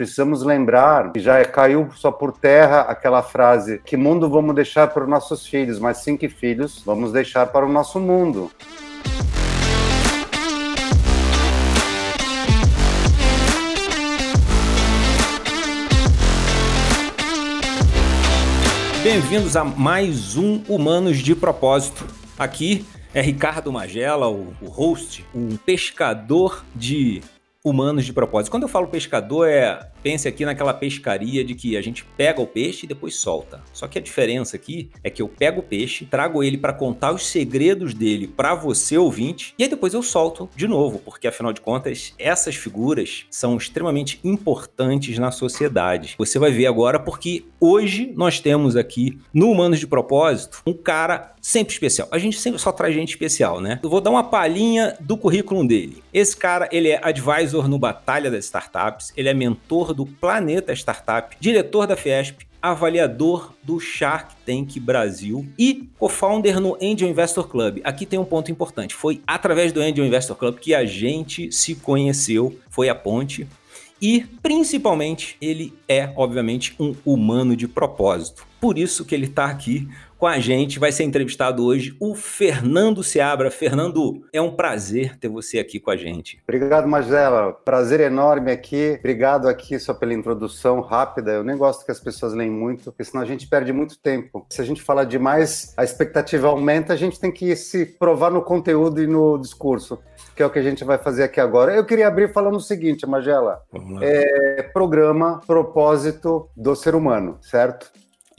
precisamos lembrar que já caiu só por terra aquela frase: que mundo vamos deixar para os nossos filhos, mas sim que filhos vamos deixar para o nosso mundo. Bem-vindos a mais um Humanos de Propósito. Aqui é Ricardo Magela, o, o host, um pescador de humanos de propósito. Quando eu falo pescador, é pense aqui naquela pescaria de que a gente pega o peixe e depois solta. Só que a diferença aqui é que eu pego o peixe, trago ele para contar os segredos dele para você ouvinte e aí depois eu solto de novo, porque afinal de contas essas figuras são extremamente importantes na sociedade. Você vai ver agora porque hoje nós temos aqui no Humanos de Propósito um cara sempre especial. A gente sempre só traz gente especial, né? Eu vou dar uma palhinha do currículo dele. Esse cara, ele é advisor no Batalha das Startups, ele é mentor do Planeta Startup, diretor da Fiesp, avaliador do Shark Tank Brasil e co-founder no Angel Investor Club. Aqui tem um ponto importante. Foi através do Angel Investor Club que a gente se conheceu, foi a ponte. E, principalmente, ele é, obviamente, um humano de propósito. Por isso que ele está aqui com a gente. Vai ser entrevistado hoje o Fernando Seabra. Fernando, é um prazer ter você aqui com a gente. Obrigado, Magela. Prazer enorme aqui. Obrigado aqui só pela introdução rápida. Eu nem gosto que as pessoas leem muito, porque senão a gente perde muito tempo. Se a gente falar demais, a expectativa aumenta, a gente tem que se provar no conteúdo e no discurso que é o que a gente vai fazer aqui agora. Eu queria abrir falando o seguinte, Magela. É, programa Propósito do Ser Humano, certo?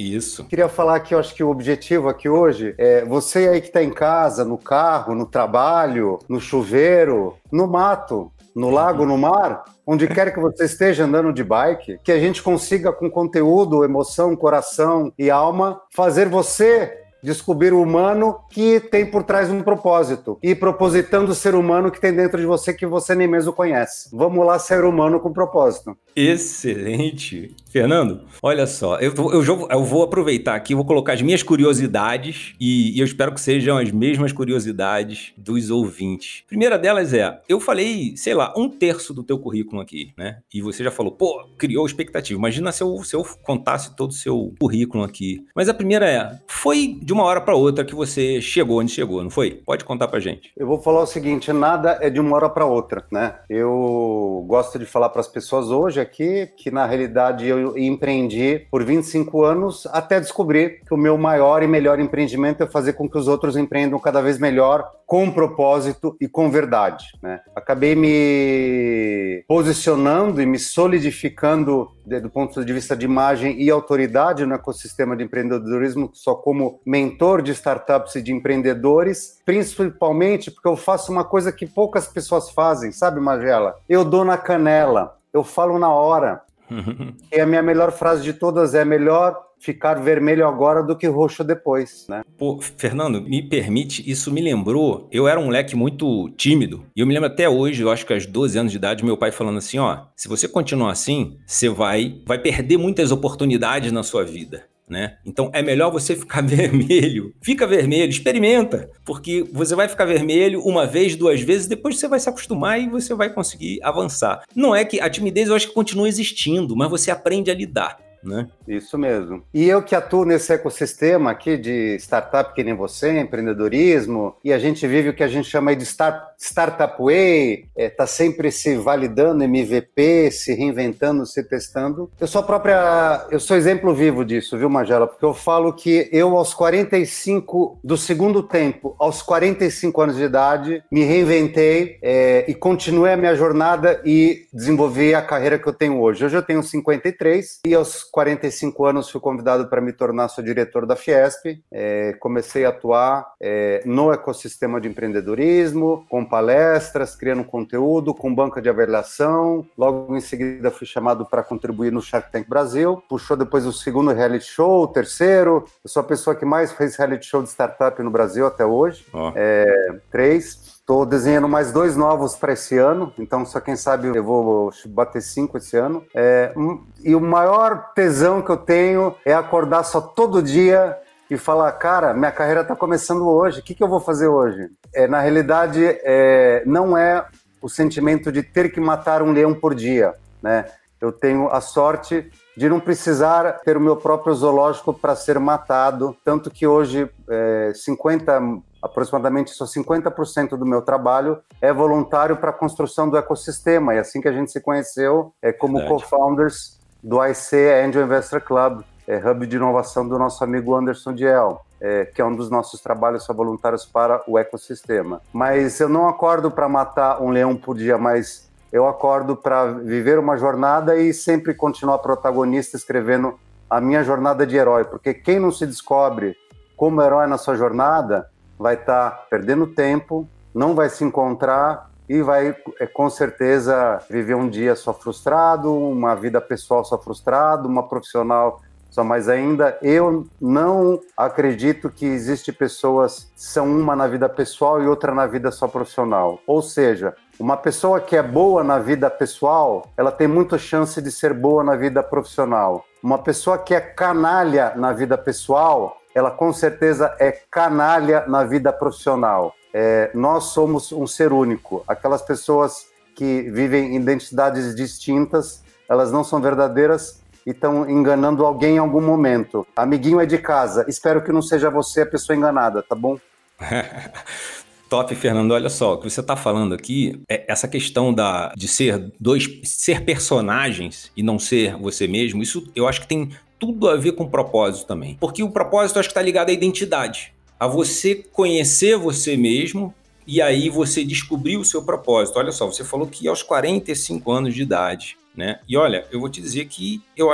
Isso. Queria falar que eu acho que o objetivo aqui hoje é você aí que está em casa, no carro, no trabalho, no chuveiro, no mato, no lago, no mar, onde quer que você esteja andando de bike, que a gente consiga com conteúdo, emoção, coração e alma fazer você descobrir o humano que tem por trás um propósito e propositando o ser humano que tem dentro de você que você nem mesmo conhece. Vamos lá, ser humano com propósito. Excelente. Fernando, olha só, eu, eu, eu vou aproveitar aqui, vou colocar as minhas curiosidades e, e, eu espero que sejam as mesmas curiosidades dos ouvintes. primeira delas é, eu falei, sei lá, um terço do teu currículo aqui, né? E você já falou, pô, criou expectativa. Imagina se eu, se eu contasse todo o seu currículo aqui. Mas a primeira é, foi de uma hora para outra que você chegou onde chegou, não foi? Pode contar pra gente. Eu vou falar o seguinte, nada é de uma hora para outra, né? Eu gosto de falar para as pessoas hoje aqui que na realidade eu empreendi por 25 anos até descobrir que o meu maior e melhor empreendimento é fazer com que os outros empreendam cada vez melhor, com propósito e com verdade. Né? Acabei me posicionando e me solidificando do ponto de vista de imagem e autoridade no ecossistema de empreendedorismo, só como mentor de startups e de empreendedores, principalmente porque eu faço uma coisa que poucas pessoas fazem, sabe, Magela? Eu dou na canela eu falo na hora. e a minha melhor frase de todas é melhor ficar vermelho agora do que roxo depois, né? Pô, Fernando, me permite, isso me lembrou, eu era um moleque muito tímido, e eu me lembro até hoje, eu acho que aos 12 anos de idade, meu pai falando assim, ó, se você continuar assim, você vai vai perder muitas oportunidades na sua vida né? Então é melhor você ficar vermelho. Fica vermelho, experimenta, porque você vai ficar vermelho uma vez, duas vezes, depois você vai se acostumar e você vai conseguir avançar. Não é que a timidez eu acho que continua existindo, mas você aprende a lidar né? Isso mesmo. E eu que atuo nesse ecossistema aqui de startup que nem você, empreendedorismo, e a gente vive o que a gente chama de start, startup way, é, tá sempre se validando MVP, se reinventando, se testando. Eu sou a própria, eu sou exemplo vivo disso, viu, Magela? Porque eu falo que eu aos 45 do segundo tempo, aos 45 anos de idade, me reinventei é, e continuei a minha jornada e desenvolvi a carreira que eu tenho hoje. Hoje eu tenho 53 e aos 45 anos fui convidado para me tornar seu diretor da Fiesp. É, comecei a atuar é, no ecossistema de empreendedorismo, com palestras, criando conteúdo, com banca de avaliação. Logo em seguida fui chamado para contribuir no Shark Tank Brasil. Puxou depois o segundo reality show, o terceiro. Eu sou a pessoa que mais fez reality show de startup no Brasil até hoje. Oh. É, três. Estou desenhando mais dois novos para esse ano, então só quem sabe eu vou bater cinco esse ano. É, e o maior tesão que eu tenho é acordar só todo dia e falar, cara, minha carreira está começando hoje, o que, que eu vou fazer hoje? É, na realidade, é, não é o sentimento de ter que matar um leão por dia, né? eu tenho a sorte de não precisar ter o meu próprio zoológico para ser matado, tanto que hoje é, 50 aproximadamente só 50% do meu trabalho é voluntário para a construção do ecossistema. E assim que a gente se conheceu, é como co-founders do IC Angel Investor Club, é, hub de inovação do nosso amigo Anderson Diel. É, que é um dos nossos trabalhos só voluntários para o ecossistema. Mas eu não acordo para matar um leão por dia, mas eu acordo para viver uma jornada e sempre continuar protagonista escrevendo a minha jornada de herói, porque quem não se descobre como herói na sua jornada vai estar tá perdendo tempo, não vai se encontrar e vai é, com certeza viver um dia só frustrado, uma vida pessoal só frustrado, uma profissional só mais ainda. Eu não acredito que existe pessoas são uma na vida pessoal e outra na vida só profissional. Ou seja, uma pessoa que é boa na vida pessoal, ela tem muita chance de ser boa na vida profissional. Uma pessoa que é canalha na vida pessoal, ela com certeza é canalha na vida profissional. É, nós somos um ser único. Aquelas pessoas que vivem identidades distintas, elas não são verdadeiras e estão enganando alguém em algum momento. Amiguinho é de casa. Espero que não seja você a pessoa enganada, tá bom? Top, Fernando. Olha só, o que você está falando aqui é essa questão da, de ser dois, ser personagens e não ser você mesmo. Isso eu acho que tem tudo a ver com propósito também. Porque o propósito acho que está ligado à identidade, a você conhecer você mesmo e aí você descobrir o seu propósito. Olha só, você falou que aos 45 anos de idade, né? E olha, eu vou te dizer que eu,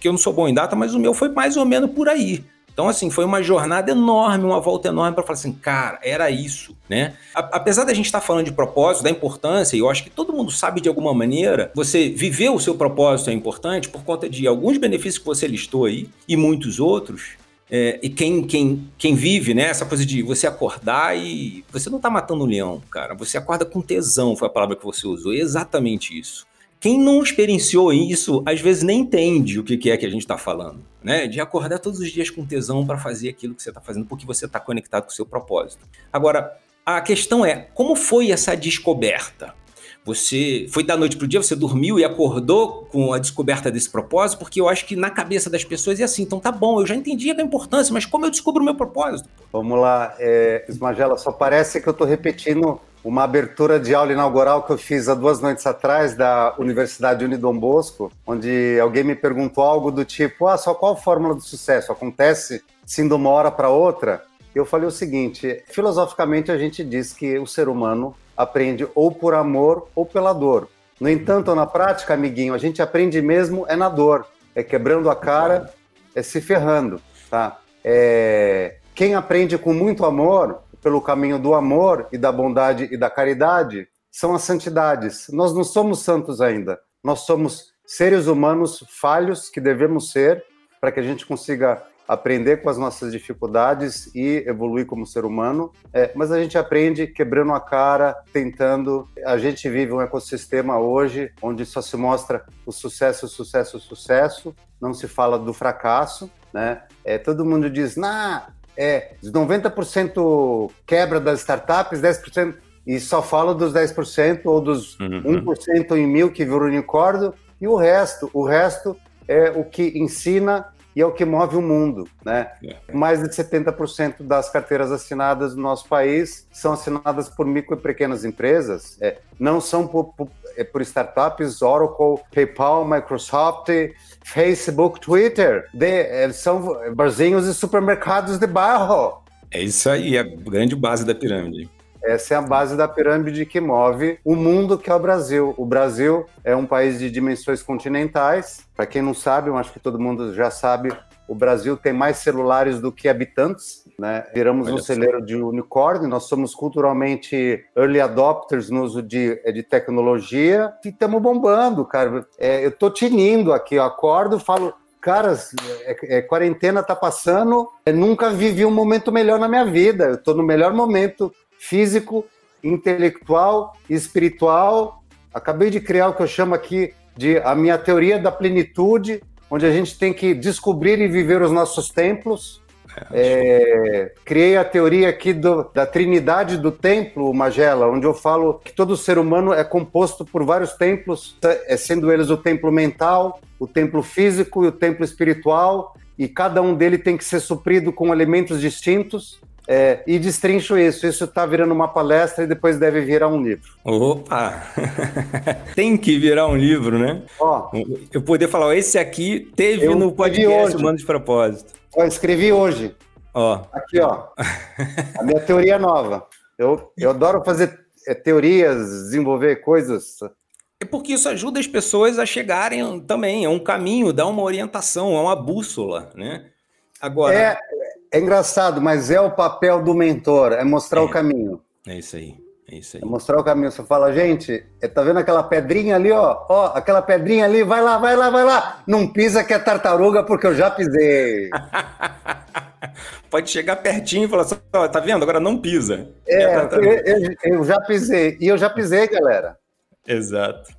que eu não sou bom em data, mas o meu foi mais ou menos por aí. Então, assim, foi uma jornada enorme, uma volta enorme para falar assim, cara, era isso, né? Apesar da gente estar tá falando de propósito, da importância, e eu acho que todo mundo sabe de alguma maneira, você viver o seu propósito é importante por conta de alguns benefícios que você listou aí e muitos outros. É, e quem, quem, quem vive, né? Essa coisa de você acordar e você não está matando um leão, cara. Você acorda com tesão, foi a palavra que você usou. Exatamente isso. Quem não experienciou isso, às vezes nem entende o que é que a gente está falando, né? De acordar todos os dias com tesão para fazer aquilo que você está fazendo, porque você está conectado com o seu propósito. Agora, a questão é, como foi essa descoberta? Você foi da noite para o dia, você dormiu e acordou com a descoberta desse propósito, porque eu acho que na cabeça das pessoas é assim, então tá bom, eu já entendi a importância, mas como eu descubro o meu propósito? Vamos lá, é, Ismagela, só parece que eu estou repetindo uma abertura de aula inaugural que eu fiz há duas noites atrás da Universidade Unidom Bosco, onde alguém me perguntou algo do tipo: ah, só qual a fórmula do sucesso? Acontece sim de uma hora para outra? Eu falei o seguinte: filosoficamente a gente diz que o ser humano aprende ou por amor ou pela dor. No entanto, na prática, amiguinho, a gente aprende mesmo é na dor, é quebrando a cara, é se ferrando, tá? É... Quem aprende com muito amor pelo caminho do amor e da bondade e da caridade são as santidades. Nós não somos santos ainda. Nós somos seres humanos falhos que devemos ser para que a gente consiga aprender com as nossas dificuldades e evoluir como ser humano. É, mas a gente aprende quebrando a cara, tentando. A gente vive um ecossistema hoje onde só se mostra o sucesso, sucesso, sucesso. Não se fala do fracasso, né? É, todo mundo diz, nah, é 90% quebra das startups, 10% e só falo dos 10% ou dos uhum. 1% em mil que viram unicórnio e o resto, o resto é o que ensina e é o que move o mundo, né? É. Mais de 70% das carteiras assinadas no nosso país são assinadas por micro e pequenas empresas, é, não são por, por, é por startups, Oracle, PayPal, Microsoft, Facebook, Twitter, de, é, são barzinhos e supermercados de bairro. É isso aí, a grande base da pirâmide. Essa é a base da pirâmide que move o mundo que é o Brasil. O Brasil é um país de dimensões continentais. Para quem não sabe, eu acho que todo mundo já sabe, o Brasil tem mais celulares do que habitantes. Né? Viramos Olha um celeiro de unicórnio, nós somos culturalmente early adopters no uso de, de tecnologia e estamos bombando, cara. É, eu tô tinindo aqui, eu acordo falo, caras, é, é, quarentena tá passando, eu nunca vivi um momento melhor na minha vida, eu tô no melhor momento físico, intelectual e espiritual. Acabei de criar o que eu chamo aqui de a minha teoria da plenitude, onde a gente tem que descobrir e viver os nossos templos. É, criei a teoria aqui do, da trinidade do templo, Magela, onde eu falo que todo ser humano é composto por vários templos, é, sendo eles o templo mental, o templo físico e o templo espiritual, e cada um dele tem que ser suprido com elementos distintos. É, e destrincho isso. Isso está virando uma palestra e depois deve virar um livro. Opa! Tem que virar um livro, né? Ó, eu poder falar, esse aqui teve no podcast Humano de Propósito. Ó, escrevi hoje. Ó. Aqui, ó. A minha teoria nova. Eu, eu adoro fazer é, teorias, desenvolver coisas. É porque isso ajuda as pessoas a chegarem também. É um caminho, dá uma orientação, é uma bússola, né? Agora. É, é engraçado, mas é o papel do mentor, é mostrar é, o caminho. É isso aí. É isso aí. É mostrar o caminho. Você fala, gente, é, tá vendo aquela pedrinha ali, ó? Ó, aquela pedrinha ali, vai lá, vai lá, vai lá. Não pisa que é tartaruga, porque eu já pisei. Pode chegar pertinho e falar assim, ó, tá vendo? Agora não pisa. É, é eu, eu, eu já pisei. E eu já pisei, galera. Exato.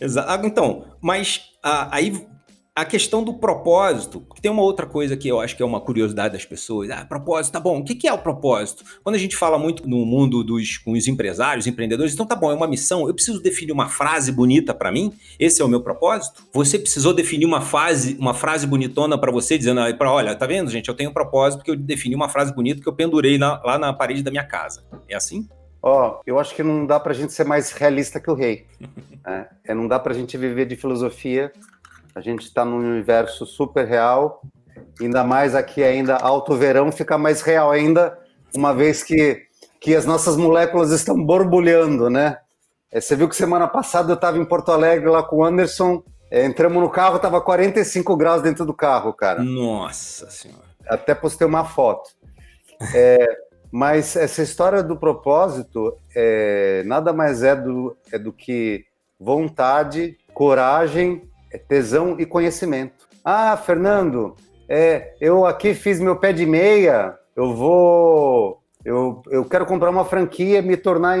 Exato. Então, mas ah, aí a questão do propósito, tem uma outra coisa que eu acho que é uma curiosidade das pessoas. Ah, propósito, tá bom. O que é o propósito? Quando a gente fala muito no mundo dos com os empresários, empreendedores, então tá bom, é uma missão. Eu preciso definir uma frase bonita para mim. Esse é o meu propósito. Você precisou definir uma frase, uma frase bonitona para você, dizendo, ah, para olha, tá vendo, gente? Eu tenho um propósito porque eu defini uma frase bonita que eu pendurei na, lá na parede da minha casa. É assim? Ó, oh, eu acho que não dá pra gente ser mais realista que o rei. é, é, não dá pra gente viver de filosofia a gente está num universo super real, ainda mais aqui ainda alto verão fica mais real ainda, uma vez que, que as nossas moléculas estão borbulhando, né? É, você viu que semana passada eu estava em Porto Alegre lá com o Anderson, é, entramos no carro, estava 45 graus dentro do carro, cara. Nossa Senhora. Até postei uma foto. É, mas essa história do propósito é, nada mais é do, é do que vontade, coragem é tesão e conhecimento. Ah, Fernando, é, eu aqui fiz meu pé de meia, eu vou. Eu, eu quero comprar uma franquia e me tornar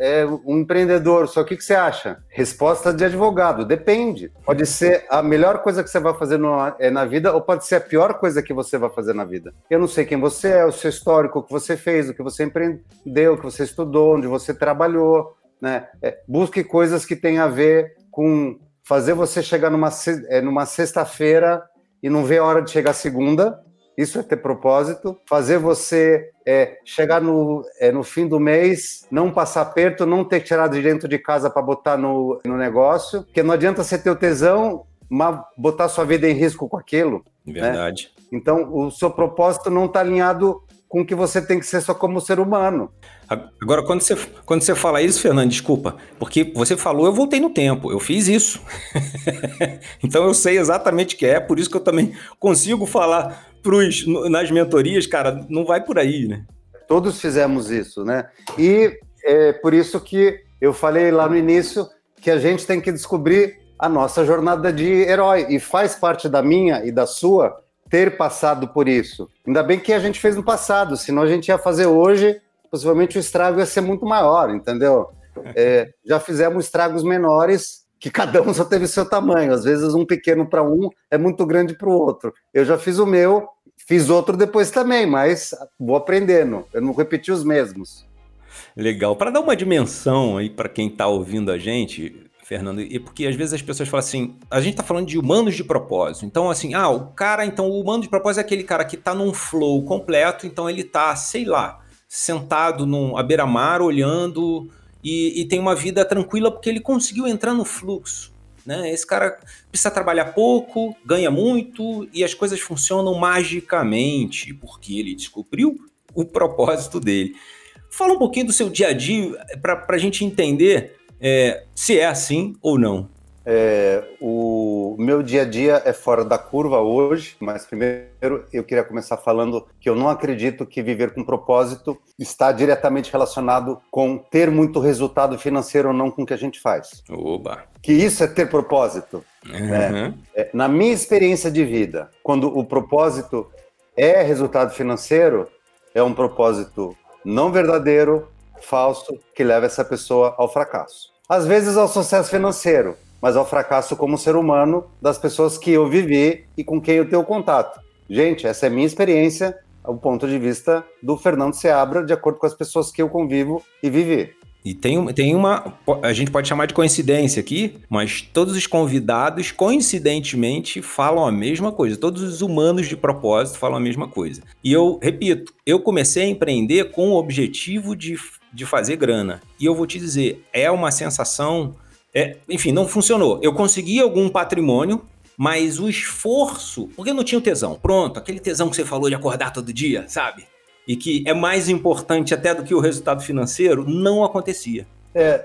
é, um empreendedor. Só o que, que você acha? Resposta de advogado: depende. Pode ser a melhor coisa que você vai fazer no, é, na vida, ou pode ser a pior coisa que você vai fazer na vida. Eu não sei quem você é, o seu histórico, o que você fez, o que você empreendeu, o que você estudou, onde você trabalhou. Né? É, busque coisas que tenham a ver com fazer você chegar numa, é, numa sexta-feira e não ver a hora de chegar segunda, isso é ter propósito. Fazer você é, chegar no, é, no fim do mês, não passar perto, não ter tirado de dentro de casa para botar no, no negócio, porque não adianta você ter o tesão, mas botar sua vida em risco com aquilo. Né? Verdade. Né? Então, o seu propósito não está alinhado com o que você tem que ser só como ser humano. Agora, quando você, quando você fala isso, Fernando, desculpa, porque você falou, eu voltei no tempo, eu fiz isso. então eu sei exatamente o que é, por isso que eu também consigo falar pros, nas mentorias, cara, não vai por aí, né? Todos fizemos isso, né? E é por isso que eu falei lá no início que a gente tem que descobrir a nossa jornada de herói, e faz parte da minha e da sua ter passado por isso. Ainda bem que a gente fez no passado, senão a gente ia fazer hoje possivelmente o estrago ia ser muito maior, entendeu? É, já fizemos estragos menores que cada um só teve seu tamanho. Às vezes um pequeno para um é muito grande para o outro. Eu já fiz o meu, fiz outro depois também, mas vou aprendendo. Eu não repeti os mesmos. Legal. Para dar uma dimensão aí para quem está ouvindo a gente, Fernando, e porque às vezes as pessoas falam assim, a gente está falando de humanos de propósito. Então, assim, ah, o cara, então, o humano de propósito é aquele cara que está num flow completo, então ele está, sei lá, sentado num, à beira-mar, olhando e, e, tem uma vida tranquila porque ele conseguiu entrar no fluxo. Né? Esse cara precisa trabalhar pouco, ganha muito e as coisas funcionam magicamente porque ele descobriu o propósito dele. Fala um pouquinho do seu dia a dia para a gente entender é, se é assim ou não. É, o meu dia a dia é fora da curva hoje, mas primeiro eu queria começar falando que eu não acredito que viver com propósito está diretamente relacionado com ter muito resultado financeiro ou não com o que a gente faz. Oba! Que isso é ter propósito. Uhum. Né? É, na minha experiência de vida, quando o propósito é resultado financeiro, é um propósito não verdadeiro, falso, que leva essa pessoa ao fracasso. Às vezes ao sucesso financeiro, mas ao fracasso como ser humano das pessoas que eu vivi e com quem eu tenho contato. Gente, essa é minha experiência o ponto de vista do Fernando Seabra, de acordo com as pessoas que eu convivo e vivi. E tem, tem uma. A gente pode chamar de coincidência aqui, mas todos os convidados, coincidentemente, falam a mesma coisa. Todos os humanos de propósito falam a mesma coisa. E eu repito, eu comecei a empreender com o objetivo de, de fazer grana. E eu vou te dizer, é uma sensação. É, enfim, não funcionou. Eu consegui algum patrimônio, mas o esforço. Porque eu não tinha o tesão. Pronto, aquele tesão que você falou de acordar todo dia, sabe? e que é mais importante até do que o resultado financeiro, não acontecia. É,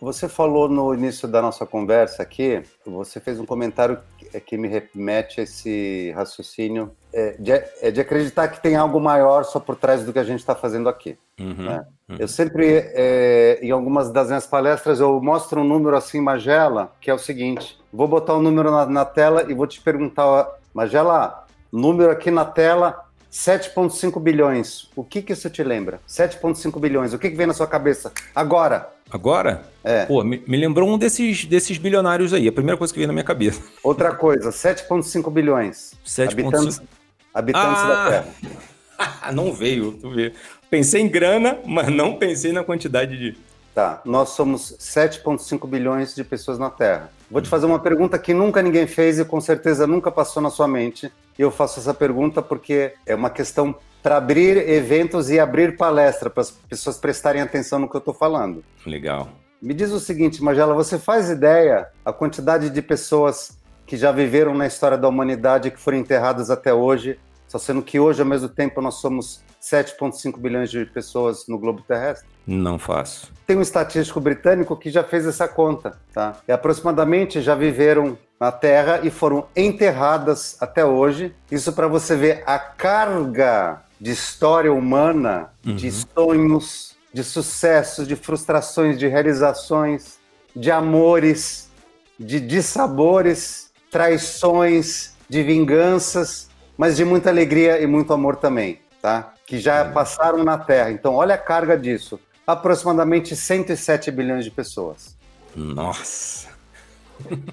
você falou no início da nossa conversa aqui, você fez um comentário que, que me remete a esse raciocínio é, de, é, de, acreditar que tem algo maior só por trás do que a gente está fazendo aqui. Uhum, né? uhum. Eu sempre, é, em algumas das minhas palestras, eu mostro um número assim, Magela, que é o seguinte: vou botar o um número na, na tela e vou te perguntar, Magela, número aqui na tela 7,5 bilhões. O que, que isso te lembra? 7,5 bilhões. O que, que vem na sua cabeça? Agora. Agora? É. Pô, me, me, lembrou um desses, desses bilionários aí. A primeira coisa que veio na minha cabeça. Outra coisa, 7,5 bilhões. 7, habitantes, 5... habitantes ah, da Terra. não veio, tu vê. Pensei em grana, mas não pensei na quantidade de. Tá, nós somos 7,5 bilhões de pessoas na Terra. Vou te fazer uma pergunta que nunca ninguém fez e com certeza nunca passou na sua mente. E eu faço essa pergunta porque é uma questão para abrir eventos e abrir palestra, para as pessoas prestarem atenção no que eu estou falando. Legal. Me diz o seguinte, Magela, você faz ideia a quantidade de pessoas que já viveram na história da humanidade que foram enterradas até hoje, só sendo que hoje, ao mesmo tempo, nós somos 7,5 bilhões de pessoas no globo terrestre? Não faço. Tem um estatístico britânico que já fez essa conta, tá? E aproximadamente já viveram na Terra e foram enterradas até hoje. Isso para você ver a carga de história humana, uhum. de sonhos, de sucessos, de frustrações, de realizações, de amores, de dissabores, traições, de vinganças, mas de muita alegria e muito amor também, tá? Que já uhum. passaram na Terra. Então, olha a carga disso aproximadamente 107 bilhões de pessoas. Nossa!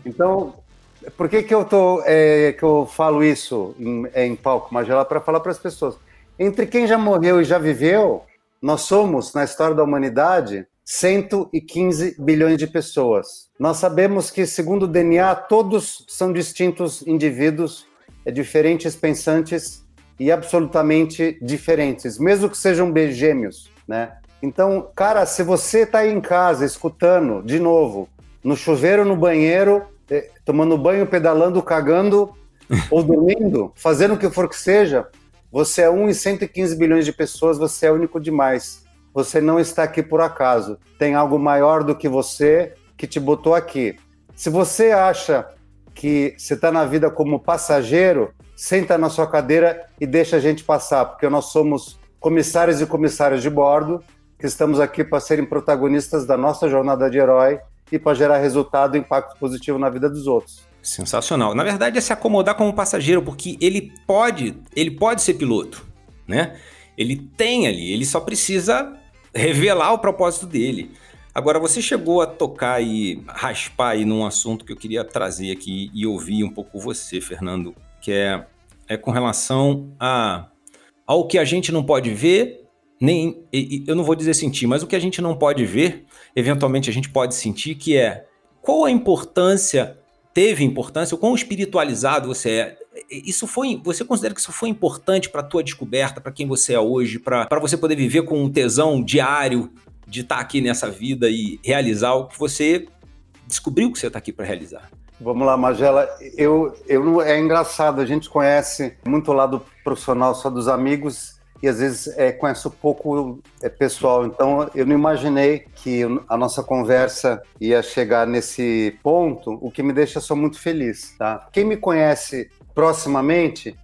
Então, por que, que, eu, tô, é, que eu falo isso em, é, em palco Magela? Para falar para as pessoas. Entre quem já morreu e já viveu, nós somos, na história da humanidade, 115 bilhões de pessoas. Nós sabemos que, segundo o DNA, todos são distintos indivíduos, é, diferentes pensantes e absolutamente diferentes, mesmo que sejam gêmeos, né? Então, cara, se você está aí em casa escutando, de novo, no chuveiro, no banheiro, tomando banho, pedalando, cagando ou dormindo, fazendo o que for que seja, você é um em 115 bilhões de pessoas, você é único demais. Você não está aqui por acaso. Tem algo maior do que você que te botou aqui. Se você acha que você está na vida como passageiro, senta na sua cadeira e deixa a gente passar, porque nós somos comissários e comissárias de bordo que estamos aqui para serem protagonistas da nossa jornada de herói e para gerar resultado e impacto positivo na vida dos outros. Sensacional. Na verdade é se acomodar como passageiro, porque ele pode, ele pode ser piloto, né? Ele tem ali, ele só precisa revelar o propósito dele. Agora você chegou a tocar e raspar aí num assunto que eu queria trazer aqui e ouvir um pouco você, Fernando, que é, é com relação a ao que a gente não pode ver nem eu não vou dizer sentir, mas o que a gente não pode ver, eventualmente a gente pode sentir, que é qual a importância, teve importância, o quão espiritualizado você é. Isso foi, você considera que isso foi importante para a tua descoberta, para quem você é hoje, para você poder viver com um tesão diário de estar tá aqui nessa vida e realizar o que você descobriu que você está aqui para realizar? Vamos lá, Magela. Eu, eu, é engraçado, a gente conhece muito o lado profissional só dos amigos e às vezes é, conheço pouco é, pessoal, então eu não imaginei que a nossa conversa ia chegar nesse ponto, o que me deixa só muito feliz, tá? Quem me conhece proximamente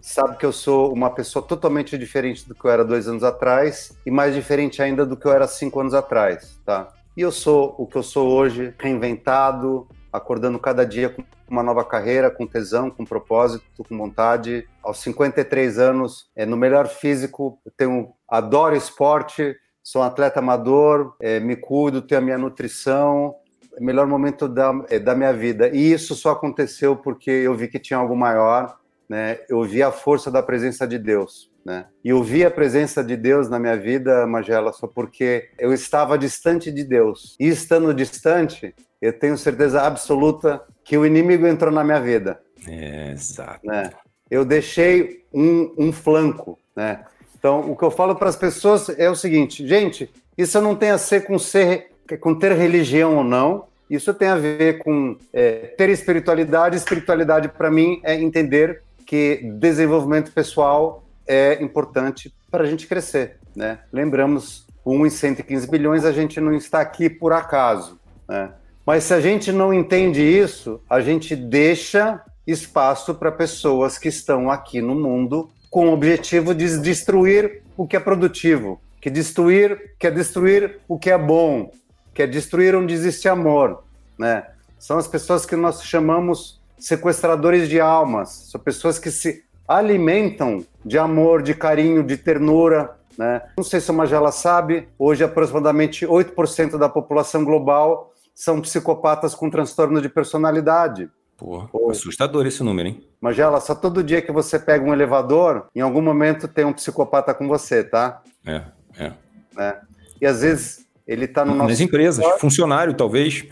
sabe que eu sou uma pessoa totalmente diferente do que eu era dois anos atrás e mais diferente ainda do que eu era cinco anos atrás, tá? E eu sou o que eu sou hoje, reinventado, acordando cada dia com uma nova carreira, com tesão, com propósito, com vontade. Aos 53 anos, é, no melhor físico, tenho, adoro esporte, sou um atleta amador, é, me cuido, tenho a minha nutrição, é melhor momento da, é, da minha vida. E isso só aconteceu porque eu vi que tinha algo maior, né? Eu vi a força da presença de Deus. Né? E eu vi a presença de Deus na minha vida, Magela, só porque eu estava distante de Deus. E estando distante, eu tenho certeza absoluta que o inimigo entrou na minha vida. É, exato. Né? Eu deixei um, um flanco, né? Então, o que eu falo para as pessoas é o seguinte, gente, isso não tem a ser com ser, com ter religião ou não. Isso tem a ver com é, ter espiritualidade. Espiritualidade, para mim, é entender que desenvolvimento pessoal é importante para a gente crescer. Né? Lembramos, 1 em 115 bilhões, a gente não está aqui por acaso. Né? Mas se a gente não entende isso, a gente deixa espaço para pessoas que estão aqui no mundo com o objetivo de destruir o que é produtivo, que destruir, quer destruir o que é bom, quer destruir onde existe amor, né? São as pessoas que nós chamamos sequestradores de almas, são pessoas que se alimentam de amor, de carinho, de ternura. Né? Não sei se a Magela sabe, hoje aproximadamente 8% da população global são psicopatas com transtorno de personalidade. Pô, assustador esse número, hein? Magela, só todo dia que você pega um elevador, em algum momento tem um psicopata com você, tá? É, é. Né? E às vezes ele está no nosso. Nas empresas, funcionário, talvez.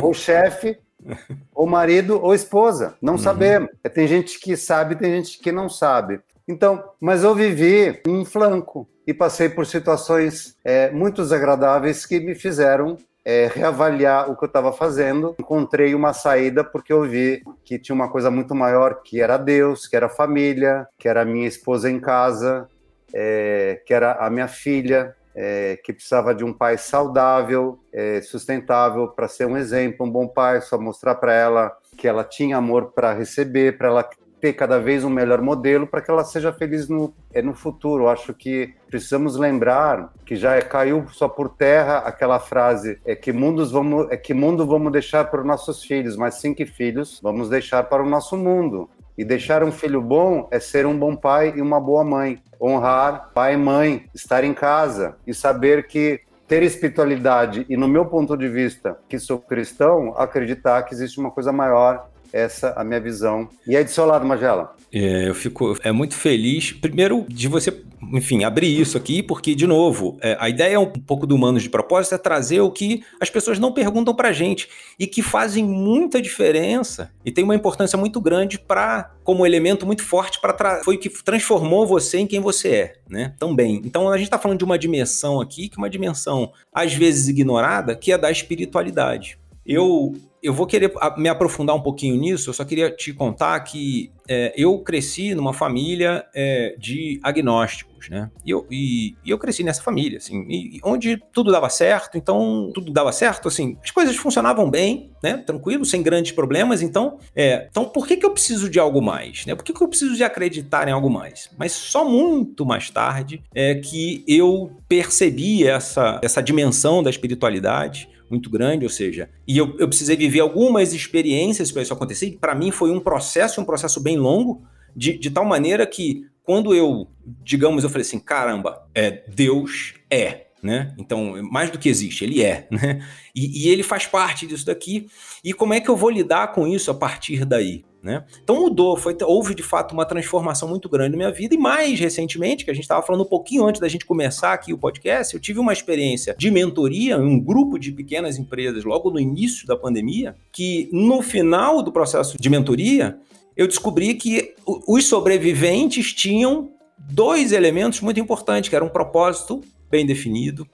Ou chefe, ou marido ou esposa, não uhum. sabemos. É, tem gente que sabe, tem gente que não sabe. Então, mas eu vivi um flanco e passei por situações é, muito desagradáveis que me fizeram é, reavaliar o que eu estava fazendo. Encontrei uma saída porque eu vi que tinha uma coisa muito maior, que era Deus, que era a família, que era a minha esposa em casa, é, que era a minha filha, é, que precisava de um pai saudável, é, sustentável, para ser um exemplo, um bom pai, só mostrar para ela que ela tinha amor para receber, para ela ter cada vez um melhor modelo para que ela seja feliz no, é, no futuro. Acho que precisamos lembrar que já é, caiu só por terra aquela frase é que mundos vamos é que mundo vamos deixar para os nossos filhos, mas sim que filhos vamos deixar para o nosso mundo. E deixar um filho bom é ser um bom pai e uma boa mãe. Honrar pai e mãe, estar em casa e saber que ter espiritualidade e, no meu ponto de vista, que sou cristão, acreditar que existe uma coisa maior essa a minha visão. E aí do seu lado, Magela? É, eu fico é muito feliz, primeiro, de você, enfim, abrir isso aqui, porque, de novo, é, a ideia um pouco do Humanos de Propósito é trazer o que as pessoas não perguntam pra gente e que fazem muita diferença e tem uma importância muito grande para como elemento muito forte para foi o que transformou você em quem você é, né? Também. Então a gente está falando de uma dimensão aqui, que é uma dimensão às vezes ignorada, que é da espiritualidade. Eu eu vou querer me aprofundar um pouquinho nisso. Eu só queria te contar que é, eu cresci numa família é, de agnósticos, né? E eu, e, e eu, cresci nessa família, assim, e, onde tudo dava certo. Então, tudo dava certo, assim, as coisas funcionavam bem, né? Tranquilo, sem grandes problemas. Então, é, então por que, que eu preciso de algo mais? Né? Por que, que eu preciso de acreditar em algo mais? Mas só muito mais tarde é que eu percebi essa, essa dimensão da espiritualidade muito grande, ou seja, e eu, eu precisei viver algumas experiências para isso acontecer, e para mim foi um processo, um processo bem longo, de, de tal maneira que quando eu, digamos, eu falei assim, caramba, é, Deus é, né? Então, mais do que existe, ele é, né? E, e, ele faz parte disso daqui. E como é que eu vou lidar com isso a partir daí? Né? Então mudou, foi, houve de fato uma transformação muito grande na minha vida, e mais recentemente, que a gente estava falando um pouquinho antes da gente começar aqui o podcast, eu tive uma experiência de mentoria em um grupo de pequenas empresas logo no início da pandemia, que no final do processo de mentoria, eu descobri que os sobreviventes tinham dois elementos muito importantes, que era um propósito bem definido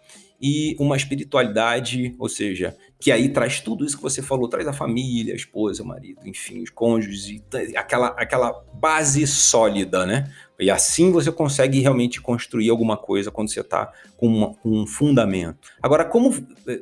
e uma espiritualidade, ou seja, que aí traz tudo isso que você falou, traz a família, a esposa, o marido, enfim, os cônjuges, aquela, aquela base sólida, né? E assim você consegue realmente construir alguma coisa quando você está com, com, um fundamento. Agora, como,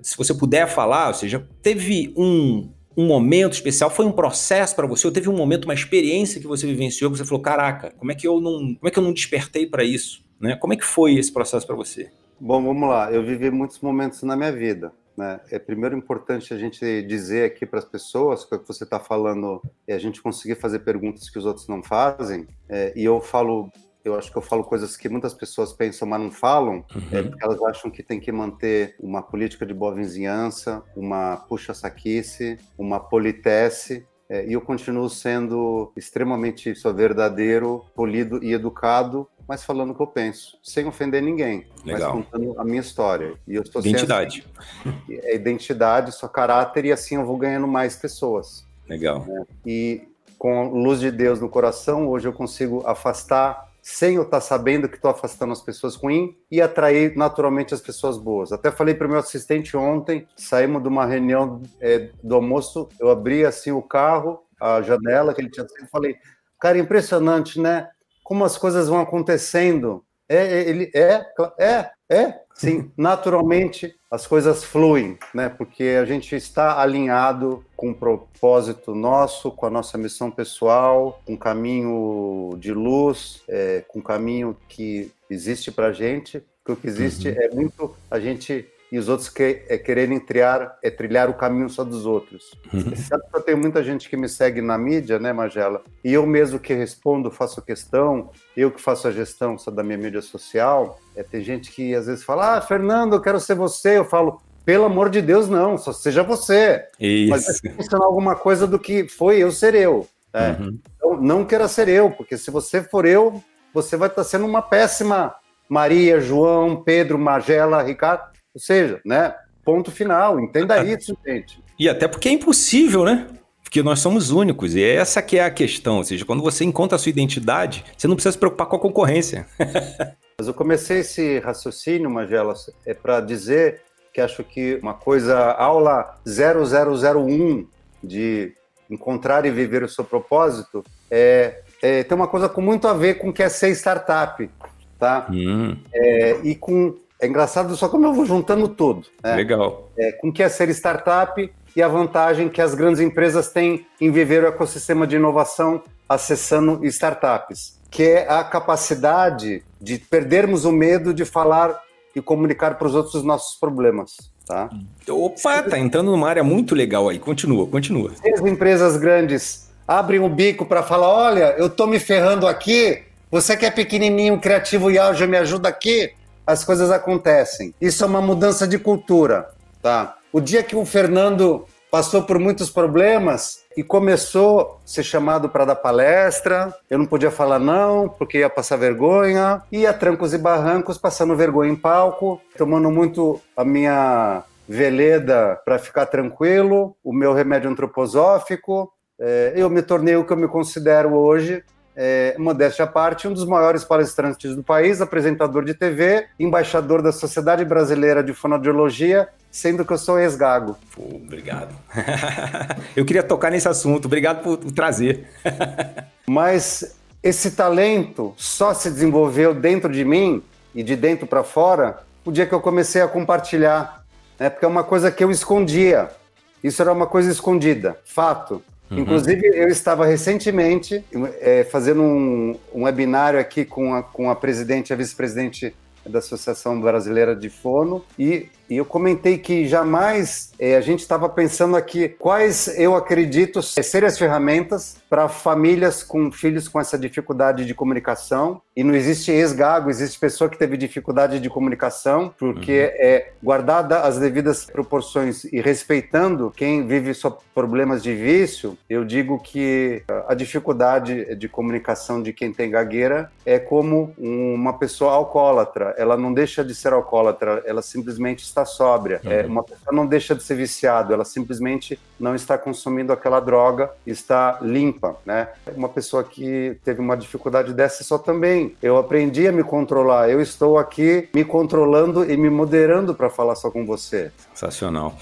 se você puder falar, ou seja, teve um, um momento especial, foi um processo para você, ou teve um momento, uma experiência que você vivenciou, que você falou, caraca, como é que eu não, como é que eu não despertei para isso? Né? Como é que foi esse processo para você? Bom, vamos lá. Eu vivi muitos momentos na minha vida. Né? É primeiro importante a gente dizer aqui para as pessoas que você está falando é a gente conseguir fazer perguntas que os outros não fazem. É, e eu falo, eu acho que eu falo coisas que muitas pessoas pensam, mas não falam, é uhum. é porque elas acham que tem que manter uma política de boa vizinhança, uma puxa-saquice, uma politesse. É, e eu continuo sendo extremamente só verdadeiro, polido e educado, mas falando o que eu penso, sem ofender ninguém, Legal. mas contando a minha história. E eu estou identidade. Assim, é identidade, só caráter e assim eu vou ganhando mais pessoas. Legal. Né? E com a luz de Deus no coração, hoje eu consigo afastar sem eu estar sabendo que estou afastando as pessoas ruins e atrair naturalmente as pessoas boas. Até falei para o meu assistente ontem, saímos de uma reunião é, do almoço, eu abri assim o carro, a janela que ele tinha e falei, cara, impressionante, né? Como as coisas vão acontecendo. É, é, ele é, é, é, sim, naturalmente as coisas fluem, né? Porque a gente está alinhado com o propósito nosso, com a nossa missão pessoal, com um caminho de luz, é, com um caminho que existe para a gente. Que o que existe uhum. é muito a gente e os outros que, é, quererem trilhar, é trilhar o caminho só dos outros. Uhum. Que eu tenho muita gente que me segue na mídia, né, Magela? E eu mesmo que respondo, faço questão, eu que faço a gestão só da minha mídia social, é, tem gente que às vezes fala, ah, Fernando, eu quero ser você. Eu falo, pelo amor de Deus, não, só seja você. Isso. Mas funcionar alguma coisa do que foi eu ser eu. É. Uhum. Então, não queira ser eu, porque se você for eu, você vai estar sendo uma péssima Maria, João, Pedro, Magela, Ricardo. Ou seja, né? Ponto final. Entenda isso, gente. E até porque é impossível, né? Porque nós somos únicos, e essa que é a questão. Ou seja, quando você encontra a sua identidade, você não precisa se preocupar com a concorrência. Mas eu comecei esse raciocínio, Magela, é para dizer que acho que uma coisa, aula 0001 de encontrar e viver o seu propósito, é, é tem uma coisa com muito a ver com o que é ser startup, tá? Hum. É, e com é engraçado só como eu vou juntando tudo. Né? Legal. É, com o que é ser startup e a vantagem que as grandes empresas têm em viver o ecossistema de inovação acessando startups, que é a capacidade de perdermos o medo de falar e comunicar para os outros os nossos problemas. Tá? Opa, tá entrando numa área muito legal aí. Continua, continua. As empresas grandes abrem o bico para falar: olha, eu estou me ferrando aqui, você que é pequenininho, criativo e ágil, me ajuda aqui as coisas acontecem. Isso é uma mudança de cultura, tá? O dia que o Fernando passou por muitos problemas e começou a ser chamado para dar palestra, eu não podia falar não, porque ia passar vergonha, ia trancos e barrancos, passando vergonha em palco, tomando muito a minha veleda para ficar tranquilo, o meu remédio antroposófico, é, eu me tornei o que eu me considero hoje, é, modéstia à parte, um dos maiores palestrantes do país, apresentador de TV, embaixador da Sociedade Brasileira de Fonoaudiologia, sendo que eu sou ex-gago. Obrigado. eu queria tocar nesse assunto, obrigado por trazer. Mas esse talento só se desenvolveu dentro de mim e de dentro para fora o dia que eu comecei a compartilhar, né? porque é uma coisa que eu escondia. Isso era uma coisa escondida, fato. Uhum. Inclusive, eu estava recentemente é, fazendo um, um webinário aqui com a, com a presidente e a vice-presidente da Associação Brasileira de Fono e e eu comentei que jamais é, a gente estava pensando aqui quais eu acredito serem as ferramentas para famílias com filhos com essa dificuldade de comunicação. E não existe ex-gago, existe pessoa que teve dificuldade de comunicação, porque uhum. é guardada as devidas proporções e respeitando quem vive só problemas de vício, eu digo que a dificuldade de comunicação de quem tem gagueira é como uma pessoa alcoólatra. Ela não deixa de ser alcoólatra, ela simplesmente está está sóbria. É, uma pessoa não deixa de ser viciado, ela simplesmente não está consumindo aquela droga, está limpa, né? Uma pessoa que teve uma dificuldade dessa só também. Eu aprendi a me controlar. Eu estou aqui me controlando e me moderando para falar só com você. Sensacional.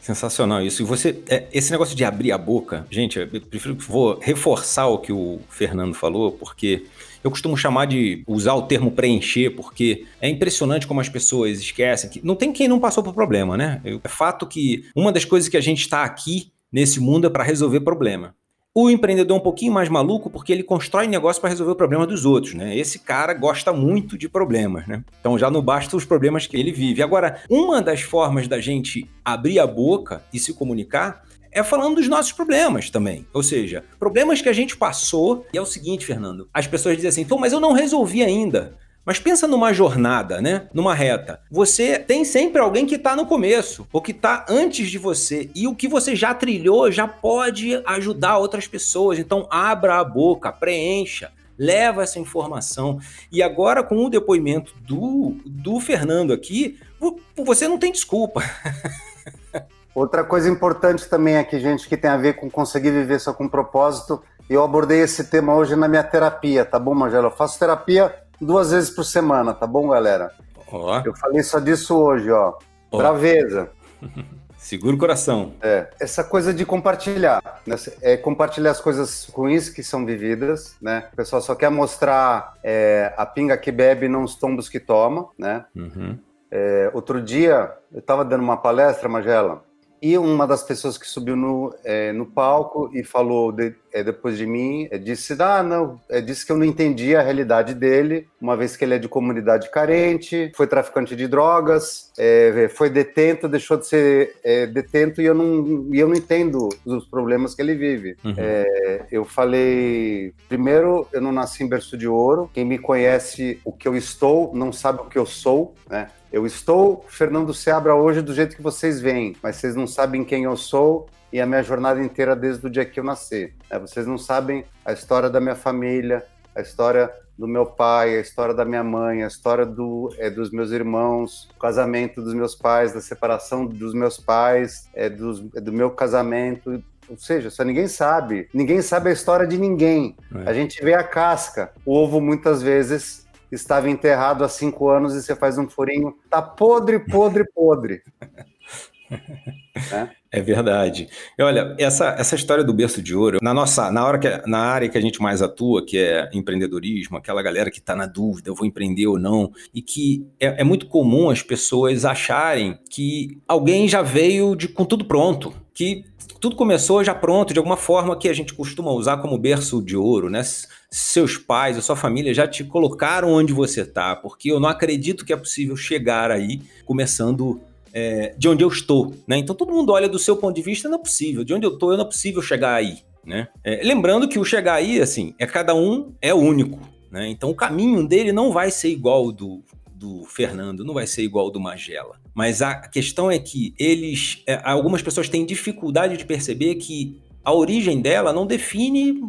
Sensacional isso. E você, é, esse negócio de abrir a boca, gente, eu prefiro vou reforçar o que o Fernando falou, porque eu costumo chamar de usar o termo preencher, porque é impressionante como as pessoas esquecem que não tem quem não passou por problema, né? É fato que uma das coisas que a gente está aqui nesse mundo é para resolver problema. O empreendedor é um pouquinho mais maluco porque ele constrói negócio para resolver o problema dos outros, né? Esse cara gosta muito de problemas, né? Então já não basta os problemas que ele vive. Agora, uma das formas da gente abrir a boca e se comunicar é falando dos nossos problemas também. Ou seja, problemas que a gente passou. E é o seguinte, Fernando: as pessoas dizem assim, pô, mas eu não resolvi ainda. Mas pensa numa jornada, né? Numa reta. Você tem sempre alguém que está no começo, ou que está antes de você. E o que você já trilhou já pode ajudar outras pessoas. Então abra a boca, preencha. leva essa informação. E agora, com o depoimento do, do Fernando aqui, você não tem desculpa. Outra coisa importante também aqui, gente, que tem a ver com conseguir viver só com propósito. Eu abordei esse tema hoje na minha terapia, tá bom, Magela? Eu faço terapia duas vezes por semana, tá bom, galera? Eu falei só disso hoje, ó. Oh. Braveza. Segura o coração. É, essa coisa de compartilhar, né? é compartilhar as coisas ruins que são vividas, né? O pessoal só quer mostrar é, a pinga que bebe e não os tombos que toma, né? Uhum. É, outro dia, eu estava dando uma palestra, Magela, e uma das pessoas que subiu no, é, no palco e falou de, é, depois de mim, é, disse, ah, não, é, disse que eu não entendia a realidade dele, uma vez que ele é de comunidade carente, foi traficante de drogas, é, foi detento, deixou de ser é, detento e eu não, e eu não entendo os problemas que ele vive. Uhum. É, eu falei, primeiro, eu não nasci em berço de ouro, quem me conhece o que eu estou não sabe o que eu sou, né? Eu estou Fernando Seabra hoje do jeito que vocês veem, mas vocês não sabem quem eu sou e a minha jornada inteira desde o dia que eu nasci. É, vocês não sabem a história da minha família, a história do meu pai, a história da minha mãe, a história do, é, dos meus irmãos, o casamento dos meus pais, da separação dos meus pais, é, dos, é, do meu casamento. Ou seja, só ninguém sabe. Ninguém sabe a história de ninguém. É. A gente vê a casca. O ovo, muitas vezes, estava enterrado há cinco anos e você faz um furinho, tá podre, podre, podre. é? É verdade. E olha, essa, essa história do berço de ouro, na nossa, na hora que na área que a gente mais atua, que é empreendedorismo, aquela galera que está na dúvida, eu vou empreender ou não, e que é, é, muito comum as pessoas acharem que alguém já veio de, com tudo pronto, que tudo começou já pronto, de alguma forma que a gente costuma usar como berço de ouro, né? Seus pais, a sua família já te colocaram onde você está, porque eu não acredito que é possível chegar aí começando é, de onde eu estou, né? Então todo mundo olha do seu ponto de vista, não é possível, de onde eu estou, não é possível chegar aí, né? É, lembrando que o chegar aí, assim, é cada um é único, né? Então o caminho dele não vai ser igual do, do Fernando, não vai ser igual do Magela. Mas a questão é que eles. É, algumas pessoas têm dificuldade de perceber que a origem dela não define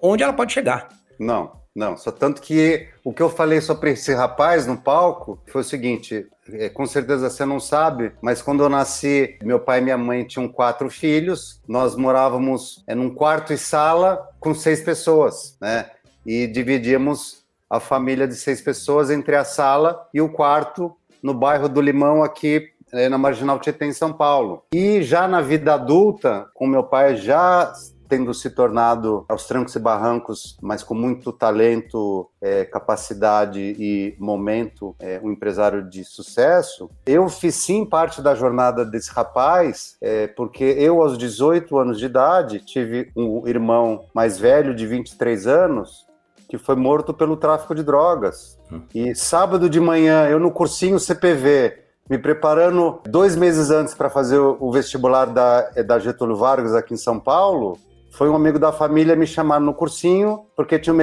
onde ela pode chegar. Não, não. Só tanto que o que eu falei sobre esse rapaz no palco foi o seguinte: é, com certeza você não sabe, mas quando eu nasci, meu pai e minha mãe tinham quatro filhos. Nós morávamos é, num quarto e sala com seis pessoas, né? E dividíamos a família de seis pessoas entre a sala e o quarto no bairro do Limão, aqui é, na Marginal Tietê, em São Paulo. E já na vida adulta, com meu pai já tendo se tornado aos trancos e barrancos, mas com muito talento, é, capacidade e momento, é, um empresário de sucesso. Eu fiz sim parte da jornada desse rapaz, é, porque eu, aos 18 anos de idade, tive um irmão mais velho, de 23 anos, que foi morto pelo tráfico de drogas. Hum. E sábado de manhã, eu no cursinho CPV, me preparando dois meses antes para fazer o vestibular da, da Getúlio Vargas aqui em São Paulo, foi um amigo da família me chamar no cursinho, porque tinha uma,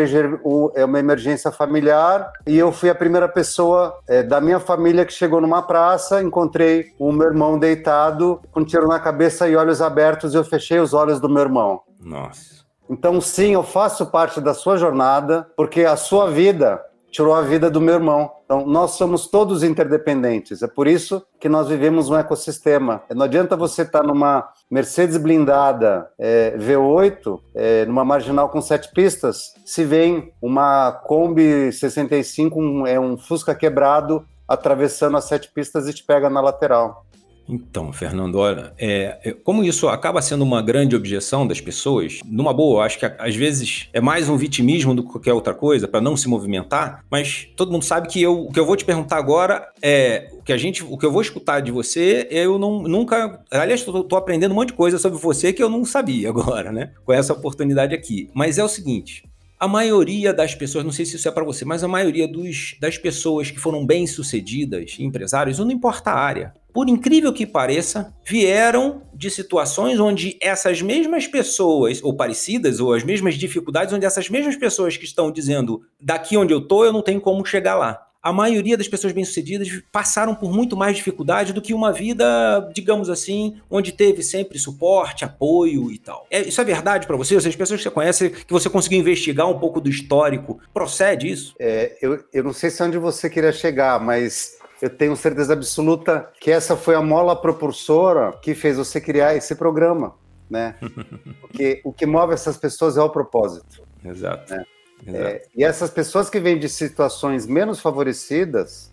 é uma emergência familiar, e eu fui a primeira pessoa é, da minha família que chegou numa praça, encontrei o meu irmão deitado, com um tiro na cabeça e olhos abertos, e eu fechei os olhos do meu irmão. Nossa. Então, sim, eu faço parte da sua jornada, porque a sua vida tirou a vida do meu irmão. Então, nós somos todos interdependentes. É por isso que nós vivemos um ecossistema. Não adianta você estar numa Mercedes blindada é, V8, é, numa marginal com sete pistas, se vem uma Kombi 65, um, é um Fusca quebrado, atravessando as sete pistas e te pega na lateral. Então, Fernando, olha, é, é, como isso acaba sendo uma grande objeção das pessoas, numa boa, acho que às vezes é mais um vitimismo do que qualquer outra coisa, para não se movimentar, mas todo mundo sabe que eu, o que eu vou te perguntar agora é o que a gente, o que eu vou escutar de você, eu não, nunca, aliás, estou aprendendo um monte de coisa sobre você que eu não sabia agora, né? Com essa oportunidade aqui. Mas é o seguinte, a maioria das pessoas, não sei se isso é para você, mas a maioria dos, das pessoas que foram bem-sucedidas, empresários, não importa a área, por incrível que pareça, vieram de situações onde essas mesmas pessoas, ou parecidas, ou as mesmas dificuldades, onde essas mesmas pessoas que estão dizendo daqui onde eu tô, eu não tenho como chegar lá. a maioria das pessoas bem-sucedidas passaram por muito mais dificuldade do que uma vida, digamos assim, onde teve sempre suporte, apoio e tal. É, isso é verdade para você? As pessoas que você conhece, que você conseguiu investigar um pouco do histórico, procede isso? É, eu, eu não sei se é onde você queria chegar, mas eu tenho certeza absoluta que essa foi a mola propulsora que fez você criar esse programa, né? Porque o que move essas pessoas é o propósito. Exato. Né? É, e essas pessoas que vêm de situações menos favorecidas,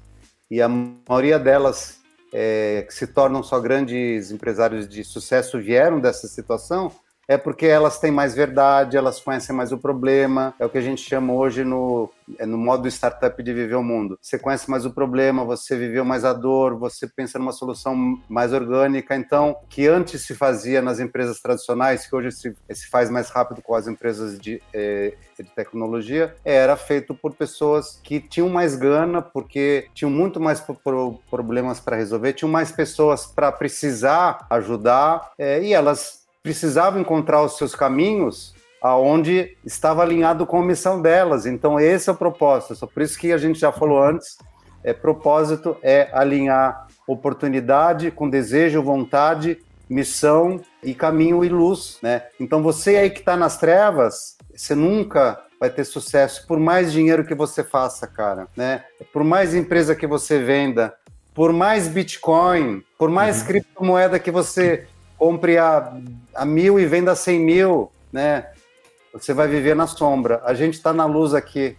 e a maioria delas é, que se tornam só grandes empresários de sucesso vieram dessa situação, é porque elas têm mais verdade, elas conhecem mais o problema, é o que a gente chama hoje no, é no modo startup de viver o mundo. Você conhece mais o problema, você viveu mais a dor, você pensa numa solução mais orgânica. Então, que antes se fazia nas empresas tradicionais, que hoje se, se faz mais rápido com as empresas de, é, de tecnologia, era feito por pessoas que tinham mais gana, porque tinham muito mais problemas para resolver, tinham mais pessoas para precisar ajudar, é, e elas precisavam encontrar os seus caminhos aonde estava alinhado com a missão delas. Então esse é o propósito. Só por isso que a gente já falou antes, é propósito é alinhar oportunidade com desejo, vontade, missão e caminho e luz, né? Então você aí que está nas trevas, você nunca vai ter sucesso por mais dinheiro que você faça, cara, né? Por mais empresa que você venda, por mais Bitcoin, por mais uhum. criptomoeda que você compre a, a mil e venda a cem mil, né? Você vai viver na sombra. A gente está na luz aqui.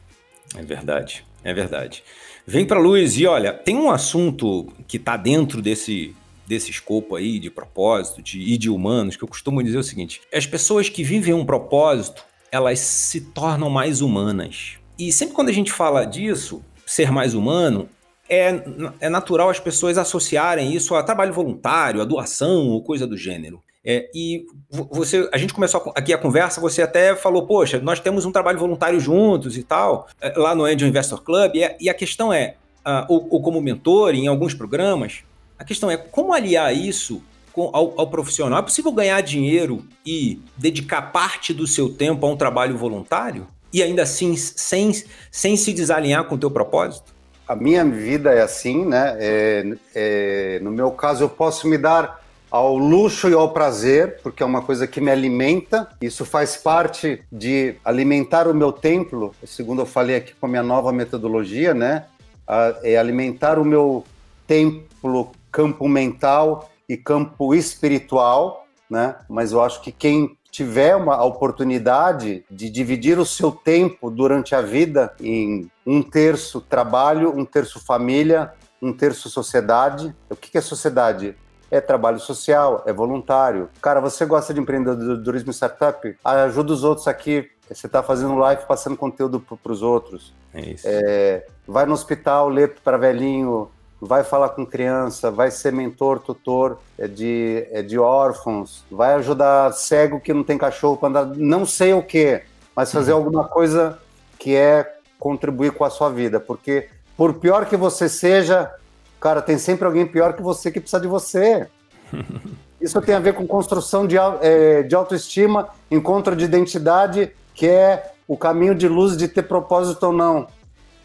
É verdade, é verdade. Vem para a luz e olha, tem um assunto que está dentro desse desse escopo aí de propósito de, e de humanos que eu costumo dizer o seguinte: as pessoas que vivem um propósito, elas se tornam mais humanas. E sempre quando a gente fala disso, ser mais humano, é, é natural as pessoas associarem isso a trabalho voluntário, a doação ou coisa do gênero. É, e você, a gente começou aqui a conversa, você até falou, poxa, nós temos um trabalho voluntário juntos e tal, é, lá no Angel Investor Club, e, e a questão é, uh, ou, ou, como mentor em alguns programas, a questão é como aliar isso com, ao, ao, profissional. É possível ganhar dinheiro e dedicar parte do seu tempo a um trabalho voluntário? E ainda assim, sem, sem se desalinhar com o teu propósito? A minha vida é assim, né? É, é, no meu caso, eu posso me dar ao luxo e ao prazer, porque é uma coisa que me alimenta. Isso faz parte de alimentar o meu templo, segundo eu falei aqui com a minha nova metodologia, né? É alimentar o meu templo, campo mental e campo espiritual, né? Mas eu acho que quem tiver uma oportunidade de dividir o seu tempo durante a vida em um terço trabalho, um terço família, um terço sociedade. O que é sociedade? É trabalho social, é voluntário. Cara, você gosta de empreendedorismo e startup? Ajuda os outros aqui. Você está fazendo live, passando conteúdo para os outros. É isso. É, vai no hospital, lê para velhinho, vai falar com criança, vai ser mentor, tutor é de, é de órfãos, vai ajudar cego que não tem cachorro para andar, não sei o que, mas fazer uhum. alguma coisa que é contribuir com a sua vida, porque por pior que você seja, cara, tem sempre alguém pior que você que precisa de você. Isso tem a ver com construção de, é, de autoestima, encontro de identidade, que é o caminho de luz de ter propósito ou não.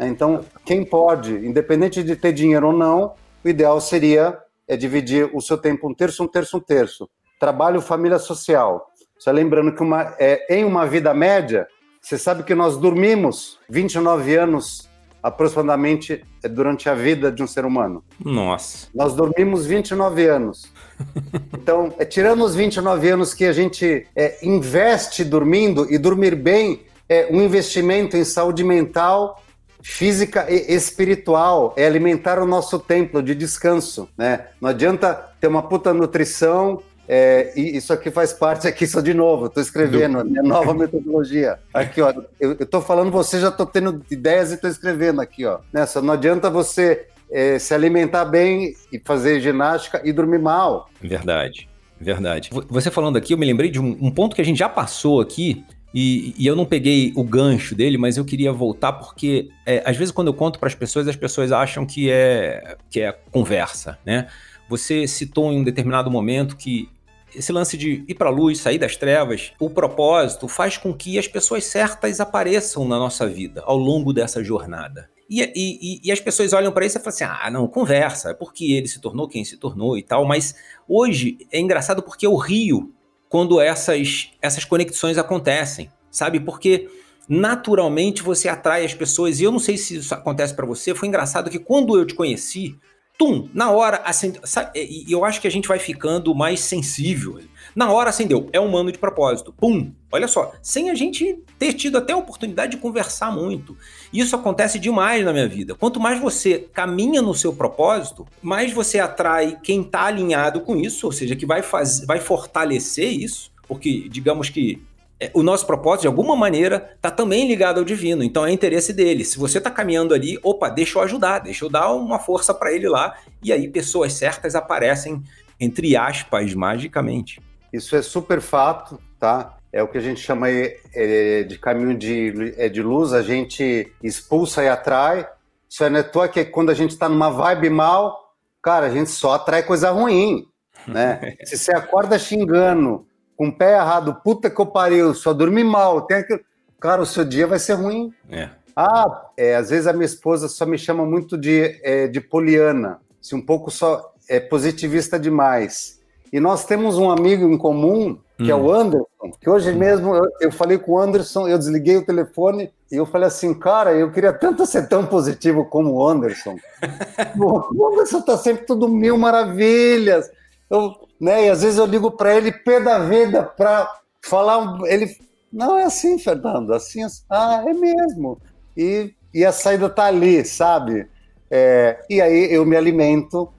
Então, quem pode, independente de ter dinheiro ou não, o ideal seria é dividir o seu tempo um terço, um terço, um terço. Trabalho, família, social. Só lembrando que uma, é, em uma vida média, você sabe que nós dormimos 29 anos aproximadamente é, durante a vida de um ser humano. Nossa. Nós dormimos 29 anos. Então, é, tirando os 29 anos que a gente é, investe dormindo, e dormir bem é um investimento em saúde mental física e espiritual, é alimentar o nosso templo de descanso, né? Não adianta ter uma puta nutrição, é, e isso aqui faz parte aqui só de novo, estou escrevendo a minha nova metodologia. Aqui, ó, eu estou falando, você já estou tendo ideias e estou escrevendo aqui, ó. Nessa, não adianta você é, se alimentar bem e fazer ginástica e dormir mal. Verdade, verdade. Você falando aqui, eu me lembrei de um, um ponto que a gente já passou aqui, e, e, eu não peguei o gancho dele, mas eu queria voltar porque é, às vezes quando eu conto para as pessoas, as pessoas acham que é que é conversa, né? Você citou em um determinado momento que esse lance de ir para a luz, sair das trevas, o propósito faz com que as pessoas certas apareçam na nossa vida ao longo dessa jornada. E, e, e, as pessoas olham para isso e falam assim: ah, não, conversa, é porque ele se tornou quem se tornou e tal. Mas hoje é engraçado porque eu rio quando essas, essas conexões acontecem, sabe? Porque naturalmente você atrai as pessoas. E eu não sei se isso acontece para você. Foi engraçado que quando eu te conheci, tum, na hora, assim, e eu acho que a gente vai ficando mais sensível. Na hora acendeu, é humano de propósito. Pum! Olha só, sem a gente ter tido até a oportunidade de conversar muito. Isso acontece demais na minha vida. Quanto mais você caminha no seu propósito, mais você atrai quem está alinhado com isso, ou seja, que vai, fazer, vai fortalecer isso. Porque, digamos que é, o nosso propósito, de alguma maneira, está também ligado ao divino. Então é interesse dele. Se você está caminhando ali, opa, deixa eu ajudar, deixa eu dar uma força para ele lá. E aí pessoas certas aparecem, entre aspas, magicamente. Isso é super fato, tá? É o que a gente chama é, de caminho de, é, de luz, a gente expulsa e atrai. Isso é não é toa que quando a gente está numa vibe mal, cara, a gente só atrai coisa ruim, né? Se você acorda xingando, com o pé errado, puta que eu pariu, só dormi mal, tem aquilo. Cara, o seu dia vai ser ruim. É. Ah, é, às vezes a minha esposa só me chama muito de, é, de poliana, se um pouco só é positivista demais. E nós temos um amigo em comum, que hum. é o hum. Anderson, que hoje mesmo eu, eu, falei com o Anderson, eu desliguei o telefone e eu falei assim, cara, eu queria tanto ser tão positivo como o Anderson. o Anderson tá sempre tudo mil maravilhas. Eu, né? E às vezes eu ligo para ele pé da vida para falar, ele não é assim, Fernando, assim, assim, ah, é mesmo. E, e a saída tá ali, sabe? É, e aí eu me alimento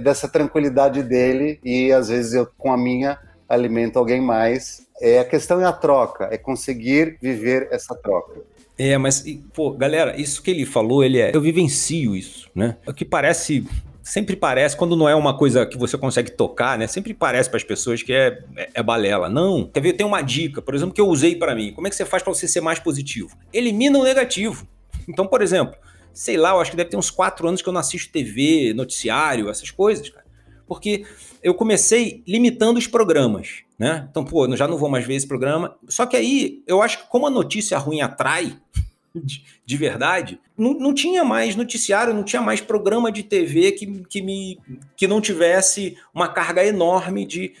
dessa tranquilidade dele e às vezes eu com a minha alimento alguém mais. É a questão é a troca, é conseguir viver essa troca. É, mas, pô, galera, isso que ele falou, ele é. Eu vivencio isso, né? O que parece sempre parece, quando não é uma coisa que você consegue tocar, né? Sempre parece para as pessoas que é, é, é, balela. Não. Quer ver? Tem uma dica, por exemplo, que eu usei para mim. Como é que você faz para você ser mais positivo? Elimina o negativo. Então, por exemplo, sei lá, eu acho que deve ter uns quatro anos que eu não assisto TV, noticiário, essas coisas, cara. Porque eu comecei limitando os programas, né? Então, pô, eu já não vou mais ver esse programa. Só que aí, eu acho que como a notícia ruim atrai, de, de verdade, não, não, tinha mais noticiário, não tinha mais programa de TV que, que, me, que não tivesse uma carga enorme de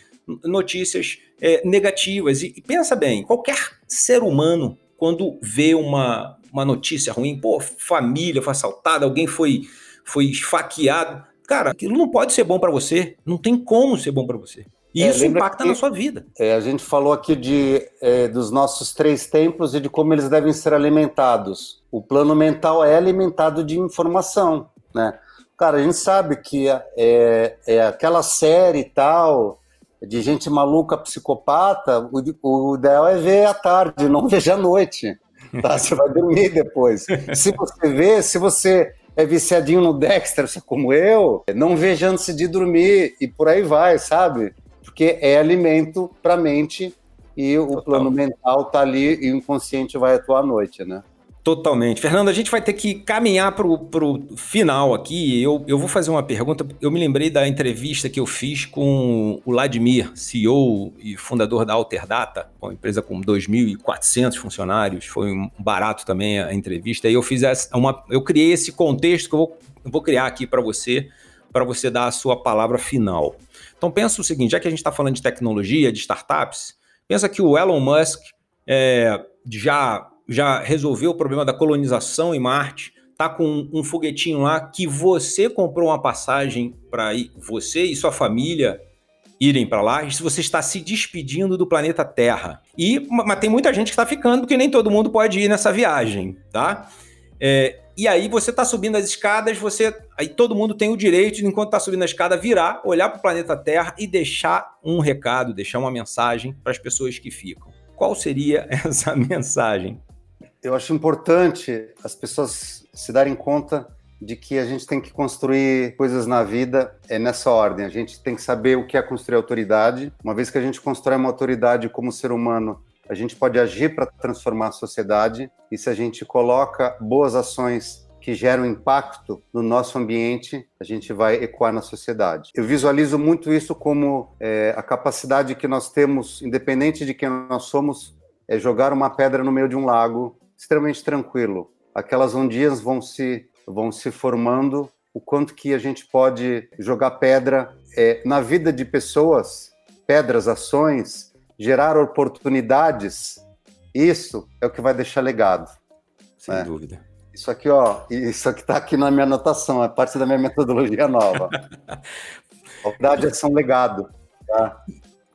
notícias é, negativas. E, e, pensa bem, qualquer ser humano, quando vê uma, uma notícia ruim, pô, família foi assaltada, alguém foi, foi esfaqueado, cara, aquilo não pode ser bom para você, não tem como ser bom para você. E é, isso impacta que, na sua vida. É, a gente falou aqui de, é, dos nossos três templos e de como eles devem ser alimentados. O plano mental é alimentado de informação, né? Cara, a gente sabe que é, é aquela série e tal, de gente maluca, psicopata, o, o ideal é ver à tarde, não veja à noite. Tá? Você vai dormir depois. Se você vê, se você é viciadinho no Dexter, como eu, não veja antes de dormir e por aí vai, sabe? porque é alimento para a mente e o Total. plano mental está ali e o inconsciente vai atuar à noite, né? Totalmente. Fernando, a gente vai ter que caminhar para o final aqui. Eu, eu vou fazer uma pergunta. Eu me lembrei da entrevista que eu fiz com o Vladimir, CEO e fundador da Alterdata, uma empresa com 2.400 funcionários. Foi um barato também a entrevista. E eu fiz essa, uma, eu criei esse contexto que eu vou, eu vou criar aqui para você, para você dar a sua palavra final. Então pensa o seguinte, já que a gente está falando de tecnologia, de startups, pensa que o Elon Musk é, já, já resolveu o problema da colonização em Marte, tá com um foguetinho lá que você comprou uma passagem para você e sua família irem para lá, se você está se despedindo do planeta Terra. E mas tem muita gente que está ficando porque nem todo mundo pode ir nessa viagem, tá? É, e aí você está subindo as escadas, você aí todo mundo tem o direito, enquanto está subindo a escada, virar, olhar para o planeta Terra e deixar um recado, deixar uma mensagem para as pessoas que ficam. Qual seria essa mensagem? Eu acho importante as pessoas se darem conta de que a gente tem que construir coisas na vida é nessa ordem. A gente tem que saber o que é construir autoridade. Uma vez que a gente constrói uma autoridade como ser humano a gente pode agir para transformar a sociedade e se a gente coloca boas ações que geram impacto no nosso ambiente, a gente vai ecoar na sociedade. Eu visualizo muito isso como é, a capacidade que nós temos, independente de quem nós somos, é jogar uma pedra no meio de um lago extremamente tranquilo. aquelas ondinhas vão se, vão se formando, o quanto que a gente pode jogar pedra é, na vida de pessoas, pedras, ações, gerar oportunidades, isso é o que vai deixar legado. Sem né? dúvida. Isso aqui, ó, isso aqui está aqui na minha anotação, é parte da minha metodologia nova. Oportunidade é um legado. Tá?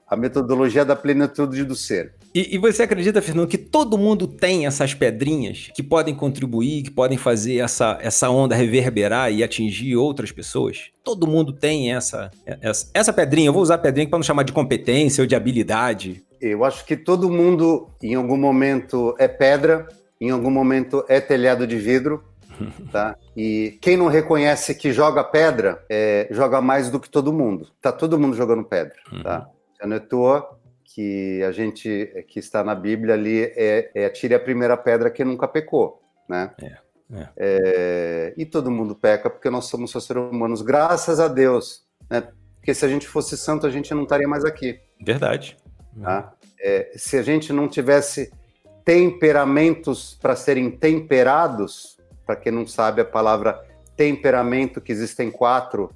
A metodologia da plenitude do ser. E, e, você acredita, Fernando, que todo mundo tem essas pedrinhas que podem contribuir, que podem fazer essa, essa onda reverberar e atingir outras pessoas? Todo mundo tem essa, essa, essa pedrinha. Eu vou usar pedrinha para não chamar de competência ou de habilidade. Eu acho que todo mundo, em algum momento, é pedra, em algum momento é telhado de vidro. Tá? E quem não reconhece que joga pedra, é, joga mais do que todo mundo. Tá todo mundo jogando pedra. Tá? Uhum. Não é toa que a gente que está na Bíblia ali é, é atire a primeira pedra que nunca pecou, né? É, é. É, e todo mundo peca porque nós somos seres humanos, graças a Deus, né? Porque se a gente fosse santo a gente não estaria mais aqui. Verdade. Tá? É, se a gente não tivesse temperamentos para serem temperados, para quem não sabe a palavra temperamento que existem quatro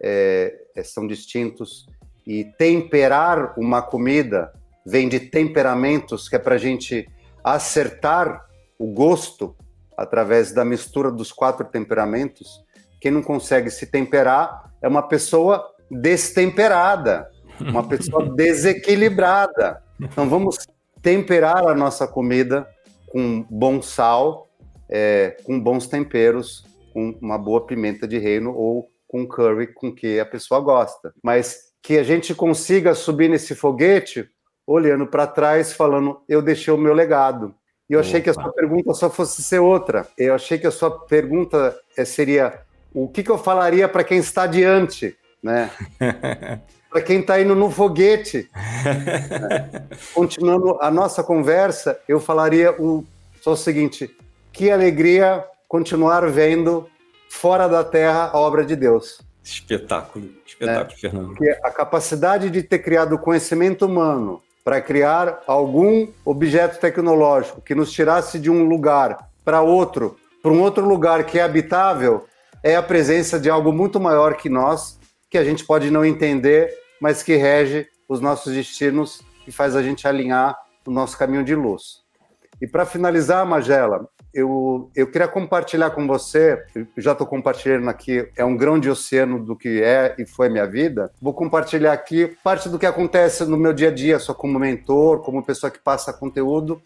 é, é, são distintos e temperar uma comida vem de temperamentos, que é para a gente acertar o gosto através da mistura dos quatro temperamentos. Quem não consegue se temperar é uma pessoa destemperada, uma pessoa desequilibrada. Então vamos temperar a nossa comida com bom sal, é, com bons temperos, com uma boa pimenta de reino ou com curry com que a pessoa gosta. Mas que a gente consiga subir nesse foguete olhando para trás, falando: eu deixei o meu legado. E eu achei Opa. que a sua pergunta só fosse ser outra. Eu achei que a sua pergunta eh, seria: o que, que eu falaria para quem está diante, né? para quem está indo no foguete. né? Continuando a nossa conversa, eu falaria o, só o seguinte: que alegria continuar vendo fora da Terra a obra de Deus. Espetáculo, espetáculo, né? Fernando. Porque a capacidade de ter criado conhecimento humano para criar algum objeto tecnológico que nos tirasse de um lugar para outro, para um outro lugar que é habitável, é a presença de algo muito maior que nós, que a gente pode não entender, mas que rege os nossos destinos e faz a gente alinhar o nosso caminho de luz. E para finalizar, Magela, eu, eu queria compartilhar com você, já estou compartilhando aqui, é um grão de oceano do que é e foi minha vida. Vou compartilhar aqui parte do que acontece no meu dia a dia, só como mentor, como pessoa que passa conteúdo.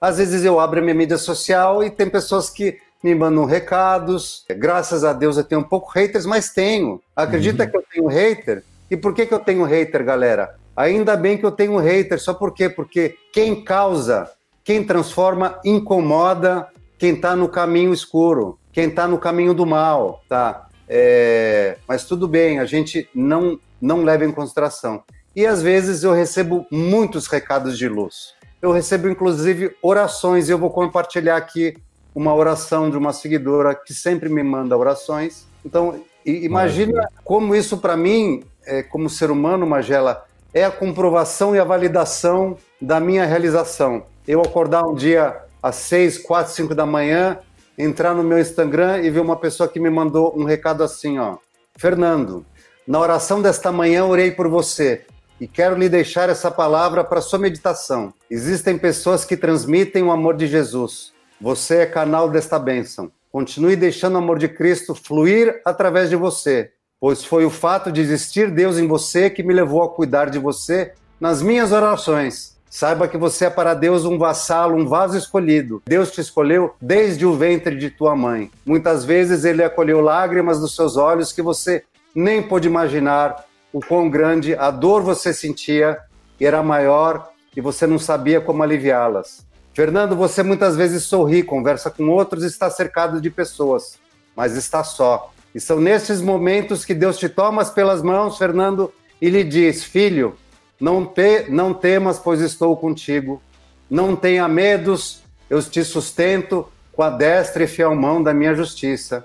Às vezes eu abro a minha mídia social e tem pessoas que me mandam recados. Graças a Deus eu tenho um pouco haters, mas tenho. Acredita uhum. que eu tenho hater? E por que, que eu tenho hater, galera? Ainda bem que eu tenho hater, só por quê? Porque quem causa, quem transforma, incomoda, quem está no caminho escuro, quem está no caminho do mal, tá? É, mas tudo bem, a gente não, não leva em consideração. E às vezes eu recebo muitos recados de luz. Eu recebo inclusive orações, e eu vou compartilhar aqui uma oração de uma seguidora que sempre me manda orações. Então, imagina como isso para mim, é, como ser humano, Magela, é a comprovação e a validação da minha realização. Eu acordar um dia às 6, 4, 5 da manhã, entrar no meu Instagram e ver uma pessoa que me mandou um recado assim, ó. Fernando, na oração desta manhã orei por você e quero lhe deixar essa palavra para sua meditação. Existem pessoas que transmitem o amor de Jesus. Você é canal desta bênção. Continue deixando o amor de Cristo fluir através de você, pois foi o fato de existir Deus em você que me levou a cuidar de você nas minhas orações. Saiba que você é para Deus um vassalo, um vaso escolhido. Deus te escolheu desde o ventre de tua mãe. Muitas vezes ele acolheu lágrimas dos seus olhos que você nem pôde imaginar o quão grande a dor você sentia e era maior e você não sabia como aliviá-las. Fernando, você muitas vezes sorri, conversa com outros, está cercado de pessoas, mas está só. E são nesses momentos que Deus te toma pelas mãos, Fernando, e lhe diz: Filho, não, te, não temas, pois estou contigo. Não tenha medos, eu te sustento com a destra e fiel mão da minha justiça.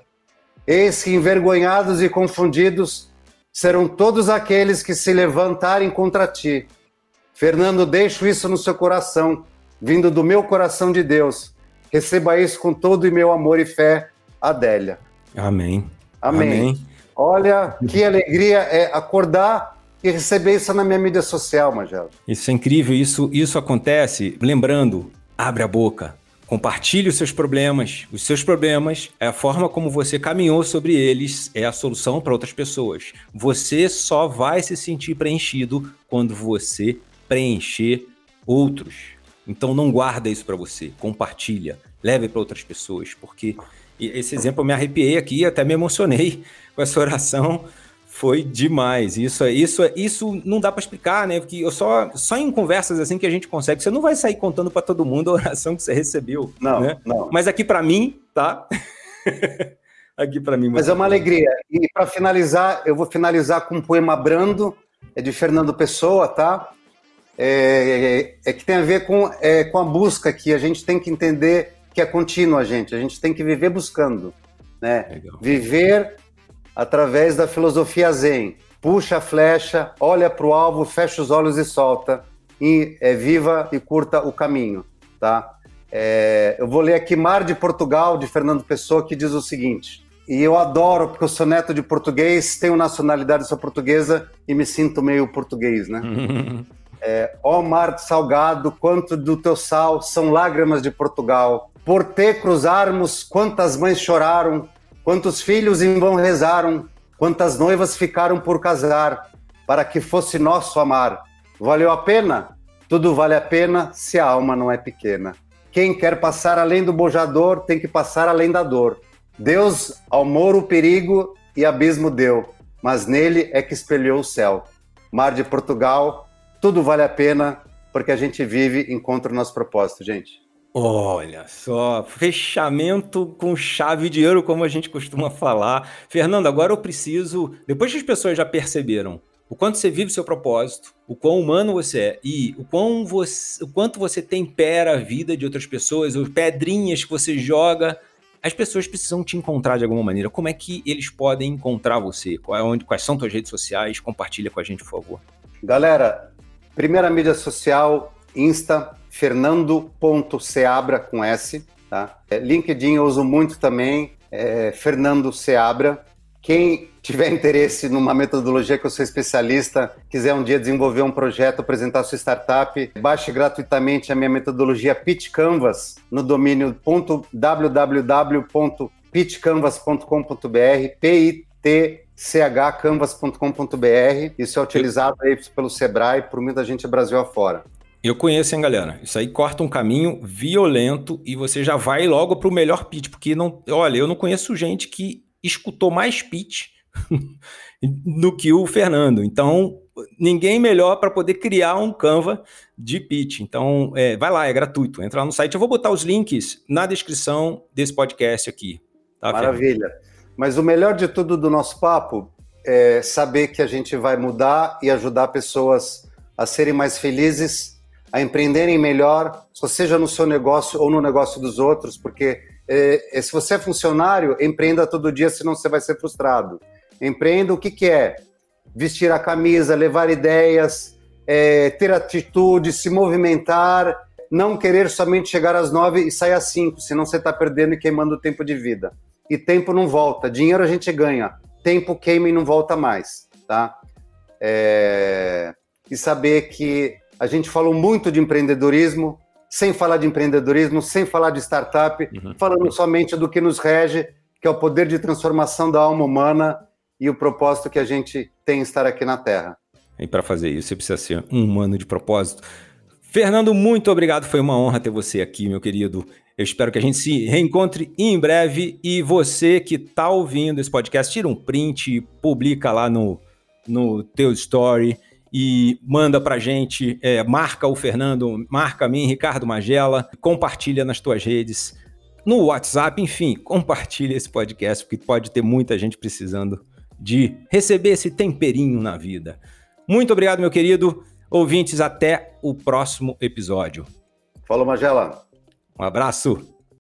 Eis que envergonhados e confundidos serão todos aqueles que se levantarem contra ti. Fernando, deixo isso no seu coração, vindo do meu coração de Deus, Receba isso com todo o meu amor e fé, Adélia. Amém. Amém. Amém. Olha, que alegria é acordar e receber isso na minha mídia social, Magela. Isso é incrível, isso, isso acontece. Lembrando, abre a boca, compartilhe os seus problemas. Os seus problemas é a forma como você caminhou sobre eles, é a solução para outras pessoas. Você só vai se sentir preenchido quando você preencher outros. Então não guarda isso para você, compartilha, leve para outras pessoas, porque esse exemplo eu me arrepiei aqui, até me emocionei com essa oração. Foi demais. Isso isso isso não dá para explicar, né? Porque eu só só em conversas assim que a gente consegue. Você não vai sair contando para todo mundo a oração que você recebeu, não, né? não. Mas aqui para mim, tá? aqui para mim. Mas é uma alegria. E para finalizar, eu vou finalizar com um poema brando, é de Fernando Pessoa, tá? É, é, é que tem a ver com, é, com a busca que a gente tem que entender que é contínua, gente. A gente tem que viver buscando, né? Legal. Viver através da filosofia Zen. Puxa a flecha, olha para o alvo, fecha os olhos e solta. E é, viva e curta o caminho, tá? É, eu vou ler aqui Mar de Portugal, de Fernando Pessoa, que diz o seguinte. E eu adoro, porque eu sou neto de português, tenho nacionalidade, sou portuguesa e me sinto meio português, né? é, Ó mar salgado, quanto do teu sal são lágrimas de Portugal. Por te cruzarmos, quantas mães choraram, Quantos filhos em vão rezaram, quantas noivas ficaram por casar, para que fosse nosso amar. Valeu a pena? Tudo vale a pena se a alma não é pequena. Quem quer passar além do bojador tem que passar além da dor. Deus ao moro o perigo e abismo deu, mas nele é que espelhou o céu. Mar de Portugal, tudo vale a pena porque a gente vive encontra o nosso propósito, gente. Olha só, fechamento com chave de ouro, como a gente costuma falar. Fernando, agora eu preciso. Depois que as pessoas já perceberam o quanto você vive o seu propósito, o quão humano você é e o, quão você, o quanto você tempera a vida de outras pessoas, as pedrinhas que você joga, as pessoas precisam te encontrar de alguma maneira. Como é que eles podem encontrar você? É quais são suas redes sociais? Compartilha com a gente, por favor. Galera, primeira mídia social, Insta, fernando.seabra com S. Tá? É, LinkedIn eu uso muito também, é, Fernando Seabra. Quem tiver interesse numa metodologia que eu sou especialista, quiser um dia desenvolver um projeto, apresentar sua startup, baixe gratuitamente a minha metodologia Pitch Canvas no domínio www.pitchcanvas.com.br, P-I-T-C-H-canvas.com.br. Isso é utilizado aí pelo Sebrae por muita gente Brasil afora. Eu conheço, hein, galera? Isso aí corta um caminho violento e você já vai logo para o melhor pitch, porque não, olha, eu não conheço gente que escutou mais pitch do que o Fernando. Então, ninguém melhor para poder criar um Canva de pitch. Então, é, vai lá, é gratuito. Entra lá no site. Eu vou botar os links na descrição desse podcast aqui. Tá, Maravilha. Fernando? Mas o melhor de tudo do nosso papo é saber que a gente vai mudar e ajudar pessoas a serem mais felizes a empreenderem melhor, seja no seu negócio ou no negócio dos outros, porque é, se você é funcionário, empreenda todo dia, senão você vai ser frustrado. Empreenda o que, que é? Vestir a camisa, levar ideias, é, ter atitude, se movimentar, não querer somente chegar às nove e sair às cinco, senão você está perdendo e queimando o tempo de vida. E tempo não volta, dinheiro a gente ganha, tempo queima e não volta mais, tá? É... E saber que a gente falou muito de empreendedorismo, sem falar de empreendedorismo, sem falar de startup, uhum. falando somente do que nos rege, que é o poder de transformação da alma humana e o propósito que a gente tem em estar aqui na Terra. E para fazer isso, você precisa ser um humano de propósito. Fernando, muito obrigado. Foi uma honra ter você aqui, meu querido. Eu espero que a gente se reencontre em breve. E você que está ouvindo esse podcast, tira um print, publica lá no, no teu story e manda pra gente, é, marca o Fernando, marca a mim, Ricardo Magela, compartilha nas tuas redes, no WhatsApp, enfim, compartilha esse podcast, porque pode ter muita gente precisando de receber esse temperinho na vida. Muito obrigado, meu querido. Ouvintes, até o próximo episódio. Falou, Magela. Um abraço.